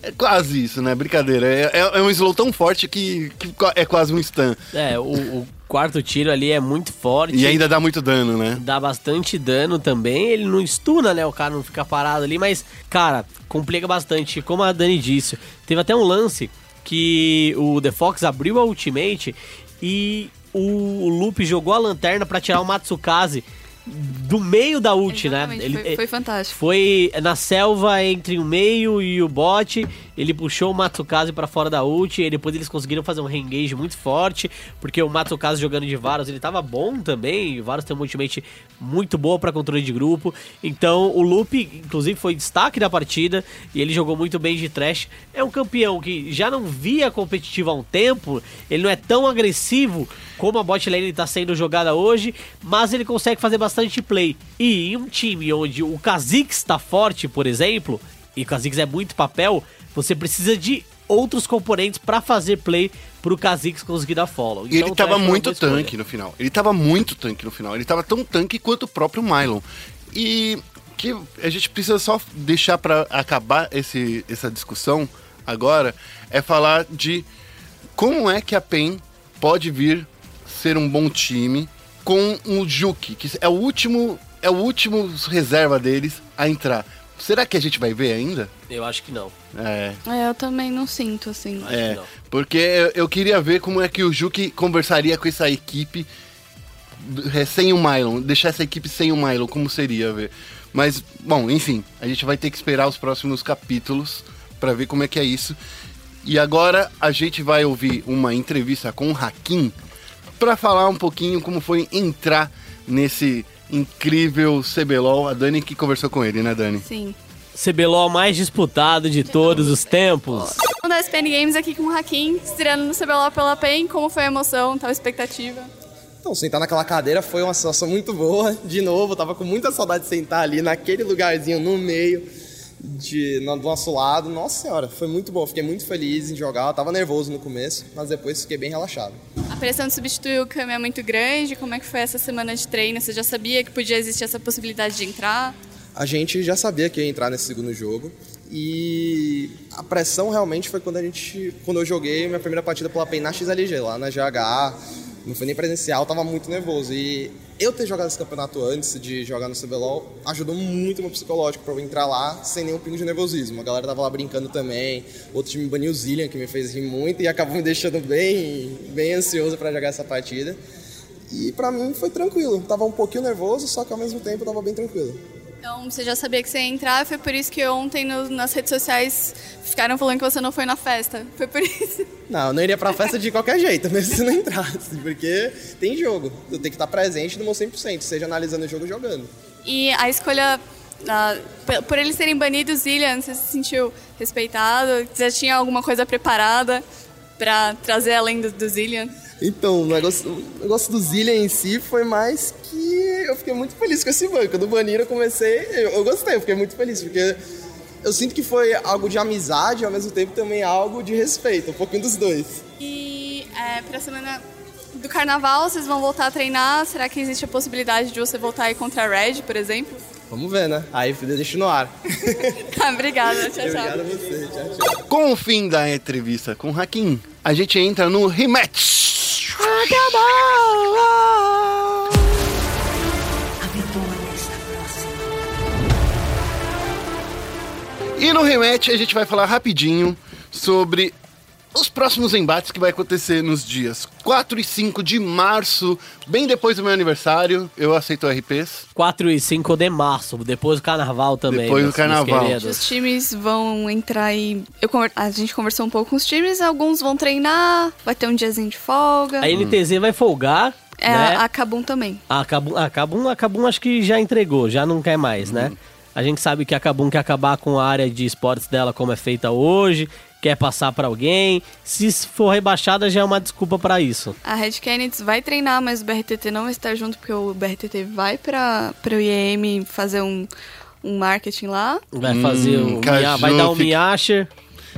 é quase isso, né? Brincadeira. É, é, é um slow tão forte que, que é quase um stun. É, o, o quarto tiro ali é muito forte. E ainda dá muito dano, né? Dá bastante dano também. Ele não estuna, né? O cara não fica parado ali, mas, cara, complica bastante. Como a Dani disse, teve até um lance que o The Fox abriu a ultimate e o Loop jogou a lanterna pra tirar o Matsukaze do meio da ult, né? Ele, foi, foi fantástico. foi na selva entre o meio e o bot. Ele puxou o Matsukaze pra fora da ult. E depois eles conseguiram fazer um reengage muito forte. Porque o Matsukaze jogando de Varus, ele tava bom também. O Varus tem uma ultimate muito boa pra controle de grupo. Então o Loop, inclusive, foi destaque da partida. E ele jogou muito bem de trash. É um campeão que já não via competitivo há um tempo. Ele não é tão agressivo como a bot lane tá sendo jogada hoje. Mas ele consegue fazer bastante play. E em um time onde o Kha'Zix tá forte, por exemplo, e o Kha'Zix é muito papel, você precisa de outros componentes pra fazer play pro Kha'Zix conseguir dar follow. E ele tava uma muito tanque no final. Ele tava muito tanque no final. Ele tava tão tanque quanto o próprio Mylon. E que a gente precisa só deixar pra acabar esse, essa discussão agora é falar de como é que a PEN pode vir ser um bom time com o Juki, que é o último é o último reserva deles a entrar. Será que a gente vai ver ainda? Eu acho que não. É, É, eu também não sinto, assim. Acho é, que não. porque eu, eu queria ver como é que o Juki conversaria com essa equipe é, sem o Mylon, deixar essa equipe sem o Mylon, como seria ver. Mas, bom, enfim, a gente vai ter que esperar os próximos capítulos pra ver como é que é isso. E agora a gente vai ouvir uma entrevista com o Hakim pra falar um pouquinho como foi entrar nesse incrível CBLOL. A Dani que conversou com ele, né, Dani? Sim. CBLOL mais disputado de todos os tempos. Um da SPN Games aqui com o Hakim, estreando no CBLOL pela PEN. Como foi a emoção, tal expectativa? Então, sentar naquela cadeira foi uma sensação muito boa. De novo, eu tava com muita saudade de sentar ali naquele lugarzinho no meio de, no, do nosso lado. Nossa senhora, foi muito bom. Fiquei muito feliz em jogar. Eu tava nervoso no começo, mas depois fiquei bem relaxado. A pressão de substituir o Kami é muito grande. Como é que foi essa semana de treino? Você já sabia que podia existir essa possibilidade de entrar? A gente já sabia que ia entrar nesse segundo jogo. E a pressão realmente foi quando a gente. Quando eu joguei minha primeira partida pela PEN na XLG, lá na GH. Não foi nem presencial, eu tava muito nervoso. E eu ter jogado esse campeonato antes de jogar no CBLOL ajudou muito meu psicológico pra eu entrar lá sem nenhum pingo de nervosismo. A galera tava lá brincando também. Outro time baniu o Zillian, que me fez rir muito e acabou me deixando bem, bem ansioso pra jogar essa partida. E pra mim foi tranquilo. Tava um pouquinho nervoso, só que ao mesmo tempo tava bem tranquilo. Então você já sabia que você ia entrar, foi por isso que ontem no- nas redes sociais ficaram falando que você não foi na festa. Foi por isso. Não, eu não iria pra festa de qualquer jeito, mesmo se não entrasse, porque tem jogo. Eu tenho que estar presente no meu 100%, seja analisando o jogo jogando. E a escolha, pe- por eles serem banidos, Zillian, você se sentiu respeitado? Já tinha alguma coisa preparada pra trazer além do, do Zillian? Então, o negócio, o negócio do Zillian em si foi mais que eu fiquei muito feliz com esse banco. Do Banir eu comecei, eu, eu gostei, eu fiquei muito feliz, porque eu sinto que foi algo de amizade e ao mesmo tempo também algo de respeito, um pouquinho dos dois. E é, pra semana do carnaval, vocês vão voltar a treinar? Será que existe a possibilidade de você voltar aí contra a Red, por exemplo? Vamos ver, né? Aí deixo no ar. Obrigada, tchau, tchau. Obrigado a você. Tchau, tchau. Com o fim da entrevista com o Hakim, a gente entra no rematch. A vitória está próxima. E no rematch a gente vai falar rapidinho sobre os próximos embates que vai acontecer nos dias 4 e 5 de março, bem depois do meu aniversário. Eu aceito RPs. 4 e 5 de março, depois do carnaval também. Depois do carnaval. Os times vão entrar e. Eu, a gente conversou um pouco com os times, alguns vão treinar, vai ter um diazinho de folga. A NTZ vai folgar, É, né? a Kabum também. A Kabum, a Kabum, a Kabum acho que já entregou, já não quer mais, né? A gente sabe que a Kabum quer acabar com a área de esportes dela como é feita hoje, quer passar pra alguém. Se for rebaixada já é uma desculpa pra isso. A Red Canids vai treinar, mas o BRTT não vai estar junto, porque o BRTT vai para o IEM fazer um, um marketing lá. Vai fazer Hum, o vai dar um fica- Miasher.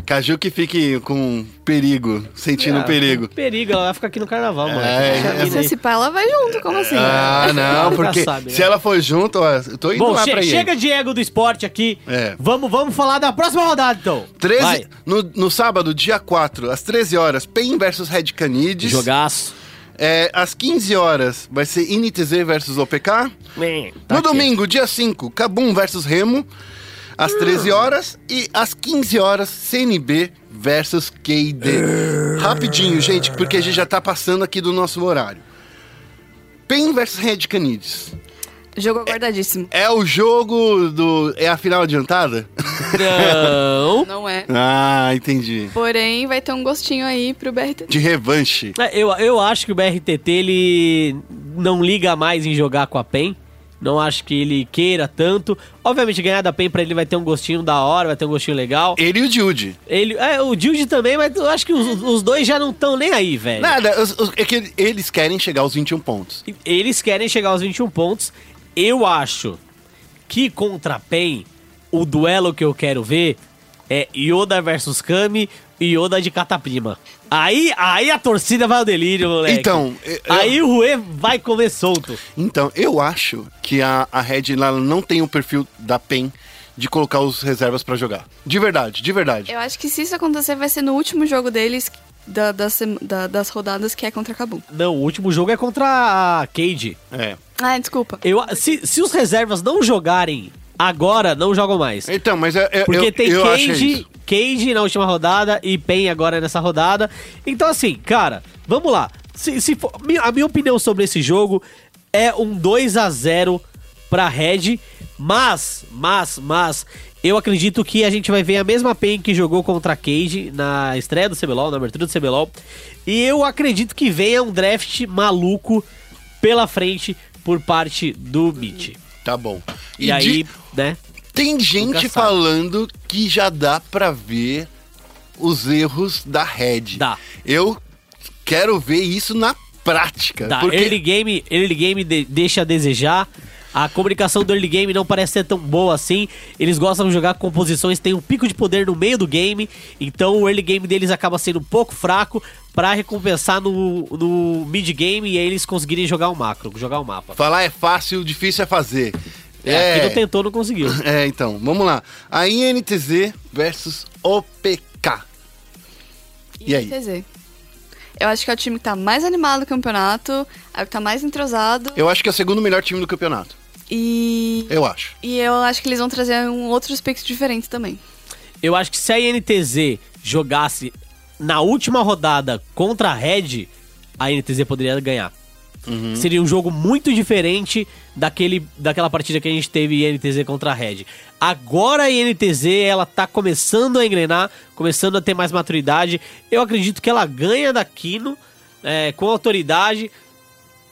Caju que fique com perigo, sentindo Ah, perigo. Perigo, ela vai ficar aqui no carnaval, mano. É, é aí. Se pá, ela vai junto, como assim? Ah, não, porque sabe, né? se ela for junto, ó, eu tô indo Bom, lá che- pra ir. chega de ego do esporte aqui. É. Vamos, vamos falar da próxima rodada, então. 13, Vai. no, no sábado, dia 4, às 13 horas, PEN versus Red Canids. Jogaço. É, às 15 horas vai ser INTZ versus OPK. Man, tá no aqui. domingo, dia 5, Cabum versus Remo. Às 13 horas. E às 15 horas, CNB versus KD. Rapidinho, gente, porque a gente já tá passando aqui do nosso horário. PEN versus Red Canids. Jogo aguardadíssimo. É o jogo do. É a final adiantada? Não. Não é. ah, entendi. Porém, vai ter um gostinho aí pro BRTT. De revanche. É, Eu, eu acho que o BRTT ele não liga mais em jogar com a PEN. Não acho que ele queira tanto. Obviamente, ganhar da PEN pra ele vai ter um gostinho da hora, vai ter um gostinho legal. Ele e o Jude. Ele, é, o Jude também, mas eu acho que os, os dois já não estão nem aí, velho. Nada, os- os- é que eles querem chegar aos 21 pontos. Eles querem chegar aos 21 pontos. Eu acho que contra a PEN, o duelo que eu quero ver é Yoda versus Kami Yoda de Cataprima. Aí, aí a torcida vai ao delírio, moleque. Então, eu- aí o Rue vai comer solto. Então, eu acho que a, a Red não tem o perfil da PEN de colocar os reservas pra jogar. De verdade, de verdade. Eu acho que se isso acontecer, vai ser no último jogo deles da- das da- das rodadas, que é contra a Kabum. Não, o último jogo é contra a Cade. É. Ah, desculpa. Eu, se, se os reservas não jogarem agora, não jogam mais. Então, mas é, é- Porque eu, tem eu Cage. Cage na última rodada e Pen agora nessa rodada. Então, assim, cara, vamos lá. Se, se for- a minha opinião sobre esse jogo é um 2 a 0 pra Red, mas, mas, mas, eu acredito que a gente vai ver a mesma Pen que jogou contra a Cage na estreia do CBLOL, na abertura do CBLOL. E eu acredito que venha um draft maluco pela frente por parte do Mitch. Tá bom. E, E aí, de- né? Tem gente falando que já dá pra ver os erros da Red. Dá. Eu quero ver isso na prática. Tá, porque early game, early game de- deixa a desejar. A comunicação do early game não parece ser tão boa assim. Eles gostam de jogar com composições, tem um pico de poder no meio do game. Então o early game deles acaba sendo um pouco fraco pra recompensar no, no mid game e aí eles conseguirem jogar um macro, jogar um mapa. falar é fácil, difícil é fazer. É, aqui não tentou, não conseguiu. É, então, vamos lá. A INTZ versus OPK. E aí? INTZ. Eu acho que é o time que tá mais animado do campeonato, é o que tá mais entrosado. Eu acho que é o segundo melhor time do campeonato. E. Eu acho. E eu acho que eles vão trazer um outro aspecto diferente também. Eu acho que se a INTZ jogasse na última rodada contra a Red, a INTZ poderia ganhar. Seria um jogo muito diferente daquele, daquela partida que a gente teve INTZ contra a Red. Agora a INTZ ela tá começando a engrenar, começando a ter mais maturidade. Eu acredito que ela ganha da Kino é, com autoridade.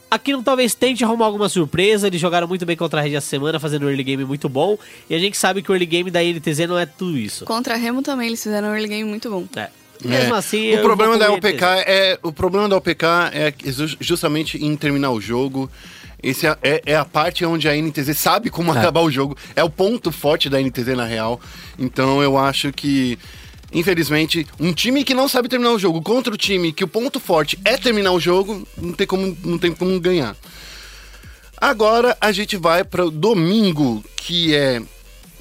A Kino talvez tente arrumar alguma surpresa. Eles jogaram muito bem contra a Red essa semana, fazendo um early game muito bom. E a gente sabe que o early game da INTZ não é tudo isso. Contra a Remo também, eles fizeram um early game muito bom. É. Mesmo É. assim, o eu problema da OPK é o problema da OPK é justamente em terminar o jogo. Esse é, é- é a parte onde a NTZ sabe como acabar o jogo. É o ponto forte da NTZ na real. Então eu acho que infelizmente um time que não sabe terminar o jogo contra o time que o ponto forte é terminar o jogo, não tem como não tem como ganhar. Agora a gente vai para o domingo, que é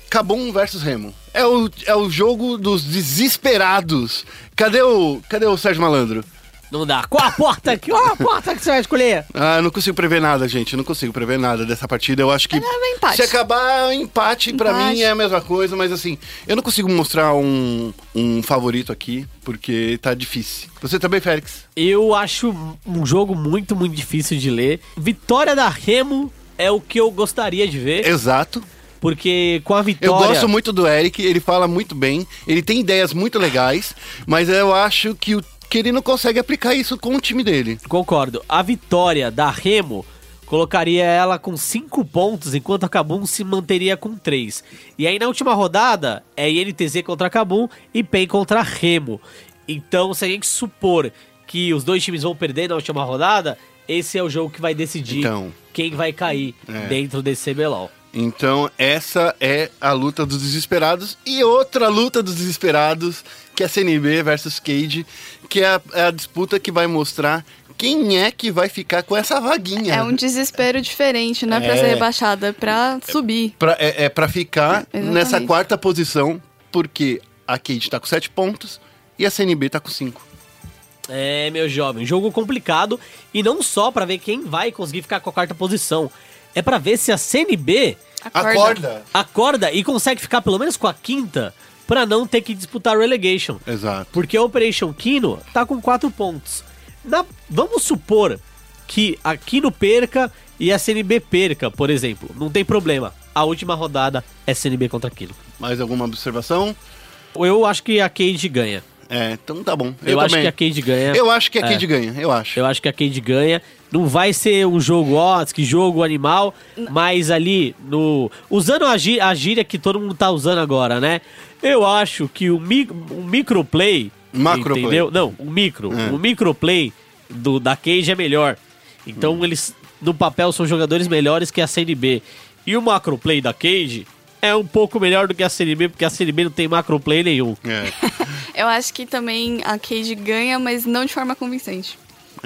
Cabum versus Remo. É o, é o jogo dos desesperados. Cadê o, cadê o Sérgio Malandro? Não dá. Qual a porta? Qual a porta que você vai escolher? Ah, eu não consigo prever nada, gente. Eu não consigo prever nada dessa partida. Eu acho que. É empate. Se acabar empate, pra Empate. mim é a mesma coisa, mas assim, eu não consigo mostrar um, um favorito aqui, porque tá difícil. Você também, Félix? Eu acho um jogo muito, muito difícil de ler. Vitória da Remo é o que eu gostaria de ver, Exato. porque com a Eu vitória... gosto muito do Eric, ele fala muito bem, ele tem ideias muito legais, mas eu acho que, o, que ele não consegue aplicar isso com o time dele. Concordo. A vitória da Remo colocaria ela com 5 pontos, enquanto a Cabum se manteria com 3. E aí na última rodada é INTZ contra a Cabum e PEN contra a Remo. Então, se a gente supor que os dois times vão perder na última rodada, esse é o jogo que vai decidir Então. quem vai cair É. dentro desse CBLOL. Então, essa é a luta dos desesperados. E outra luta dos desesperados, que é CNB versus Cage, que é a, é a disputa que vai mostrar quem é que vai ficar com essa vaguinha. É um desespero diferente, não é pra É. ser rebaixada, é pra subir. Pra, é, é pra ficar Exatamente. nessa quarta posição, porque a Cage tá com 7 pontos e a CNB tá com 5. É, meu jovem, jogo complicado e não só pra ver quem vai conseguir ficar com a quarta posição, é pra ver se a CNB Acorda. acorda e consegue ficar pelo menos com a quinta pra não ter que disputar relegation. Exato. Porque a Operation Kino tá com 4 pontos. Na- vamos supor que a Kino perca e a CNB perca, por exemplo. Não tem problema. A última rodada é CNB contra Kino. Mais alguma observação? Eu acho que a Cade ganha. É, então tá bom. Eu, acho também. que a Cade ganha. Eu acho que a É. Cade ganha, eu acho. Eu acho que a Cade ganha. Não vai ser um jogo, ó, que jogo animal, mas ali no. Usando a, gí- a gíria que todo mundo tá usando agora, né? Eu acho que o, mi, o microplay. Macroplay. Entendeu? Não, o micro. É. O microplay do, da Cage é melhor. Então Hum. eles, no papel, são jogadores melhores que a CNB. E o macroplay da Cage é um pouco melhor do que a CNB, porque a CNB não tem macroplay nenhum. É. Eu acho que também a Cade ganha, mas não de forma convincente.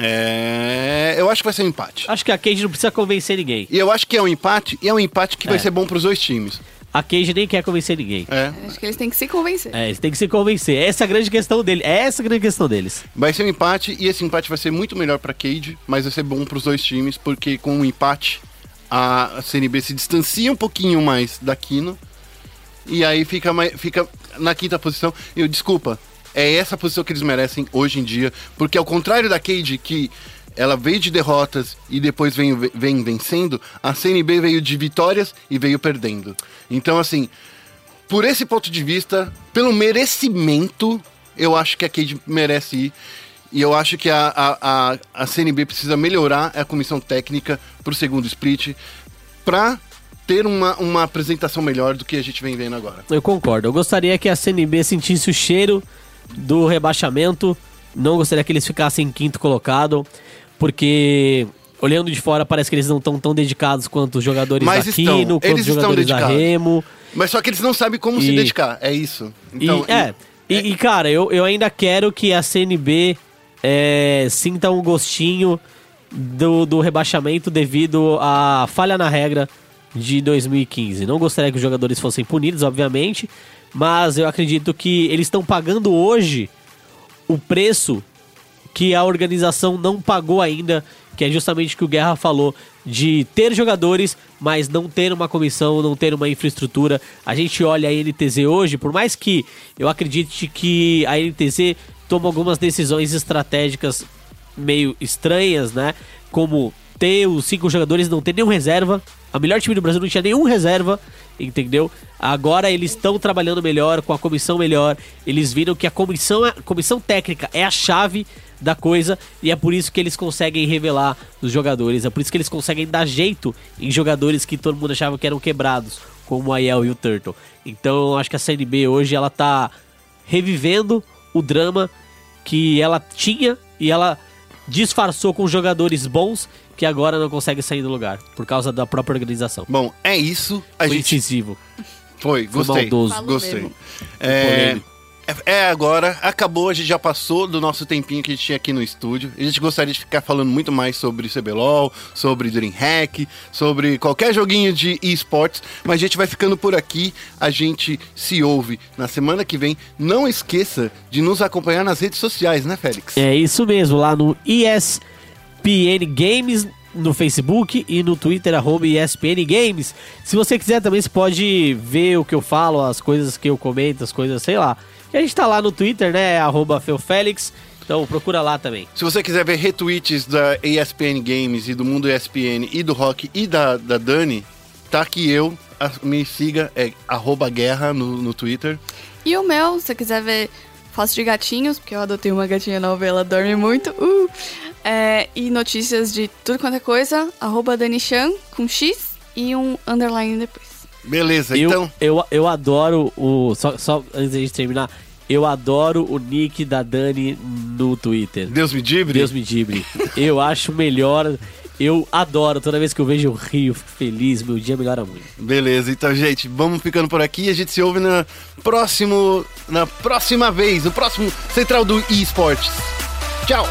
É, eu acho que vai ser um empate. Acho que a Cage não precisa convencer ninguém. E eu acho que é um empate, e é um empate que vai É. ser bom pros dois times. A Cage nem quer convencer ninguém. É. Acho que eles têm que se convencer. É, eles têm que se convencer. Essa é a grande questão dele. Essa é a grande questão deles. Vai ser um empate, e esse empate vai ser muito melhor pra Cade, mas vai ser bom pros dois times, porque com o empate a CNB se distancia um pouquinho mais da Kino, e aí fica, mais, fica na quinta posição. Eu, desculpa, é essa posição que eles merecem hoje em dia, porque ao contrário da Cade, que ela veio de derrotas e depois vem, vem vencendo, a CNB veio de vitórias e veio perdendo. Então, assim, por esse ponto de vista, pelo merecimento, eu acho que a Cade merece ir. E eu acho que a, a, a, a CNB precisa melhorar a comissão técnica pro segundo split pra ter uma, uma apresentação melhor do que a gente vem vendo agora. Eu concordo. Eu gostaria que a CNB sentisse o cheiro do rebaixamento. Não gostaria que eles ficassem em quinto colocado, porque olhando de fora parece que eles não estão tão dedicados quanto os jogadores Mas da estão, Kino, quanto eles os estão jogadores da. Remo. Mas só que eles não sabem como se E- dedicar, é isso. Então, e, é, e, e, cara, eu, eu ainda quero que a CNB é, sinta um gostinho do, do rebaixamento devido à falha na regra de 2015. Não gostaria que os jogadores fossem punidos, obviamente, mas eu acredito que eles estão pagando hoje o preço que a organização não pagou ainda, que é justamente o que o Guerra falou, de ter jogadores, mas não ter uma comissão, não ter uma infraestrutura. A gente olha a NTZ hoje, por mais que eu acredite que a NTZ toma algumas decisões estratégicas meio estranhas, né? Como ter os cinco jogadores não ter nenhum reserva. A melhor time do Brasil não tinha nenhum reserva, entendeu? Agora eles estão trabalhando melhor, com a comissão melhor. Eles viram que a comissão, a comissão técnica é a chave da coisa e é por isso que eles conseguem revelar os jogadores. É por isso que eles conseguem dar jeito em jogadores que todo mundo achava que eram quebrados, como o Aiel e o Turtle. Então eu acho que a CNB hoje ela tá revivendo o drama que ela tinha e ela disfarçou com jogadores bons que agora não conseguem sair do lugar por causa da própria organização. Bom, é isso. A Foi gente incisivo. foi, Foi gostei. maldoso. Falou Gostei. mesmo. É, polêmico. É agora, acabou, a gente já passou do nosso tempinho que a gente tinha aqui no estúdio. A gente gostaria de ficar falando muito mais sobre CBLOL, sobre DreamHack, sobre qualquer joguinho de esportes, mas a gente vai ficando por aqui. A gente se ouve na semana que vem. Não esqueça de nos acompanhar nas redes sociais, né, Félix? É isso mesmo, lá no ESPN Games no Facebook e no Twitter, arroba ESPN Games. Se você quiser também, você pode ver o que eu falo, as coisas que eu comento, as coisas, sei lá. E a gente tá lá no Twitter, né, arroba Feufélix. Então procura lá também. Se você quiser ver retweets da ESPN Games e do Mundo ESPN e do Rock e da, da Dani, tá aqui eu. A- Me siga, é arroba guerra no, no Twitter. E o meu, se você quiser ver fotos de gatinhos, porque eu adotei uma gatinha nova e ela dorme muito. uh, é, e notícias de tudo quanto é coisa, arroba Danichan com X e um underline depois. Beleza, Eu, então. eu, eu adoro o. Só, só antes de terminar, eu adoro o nick da Dani no Twitter. Deus me dibre? Deus me dibre. Eu acho melhor. Eu adoro. Toda vez que eu vejo eu rio, fico feliz. Meu dia melhora muito. Beleza, então, gente, vamos ficando por aqui. A gente se ouve na próximo, na próxima vez, no próximo Central do eSports. Tchau!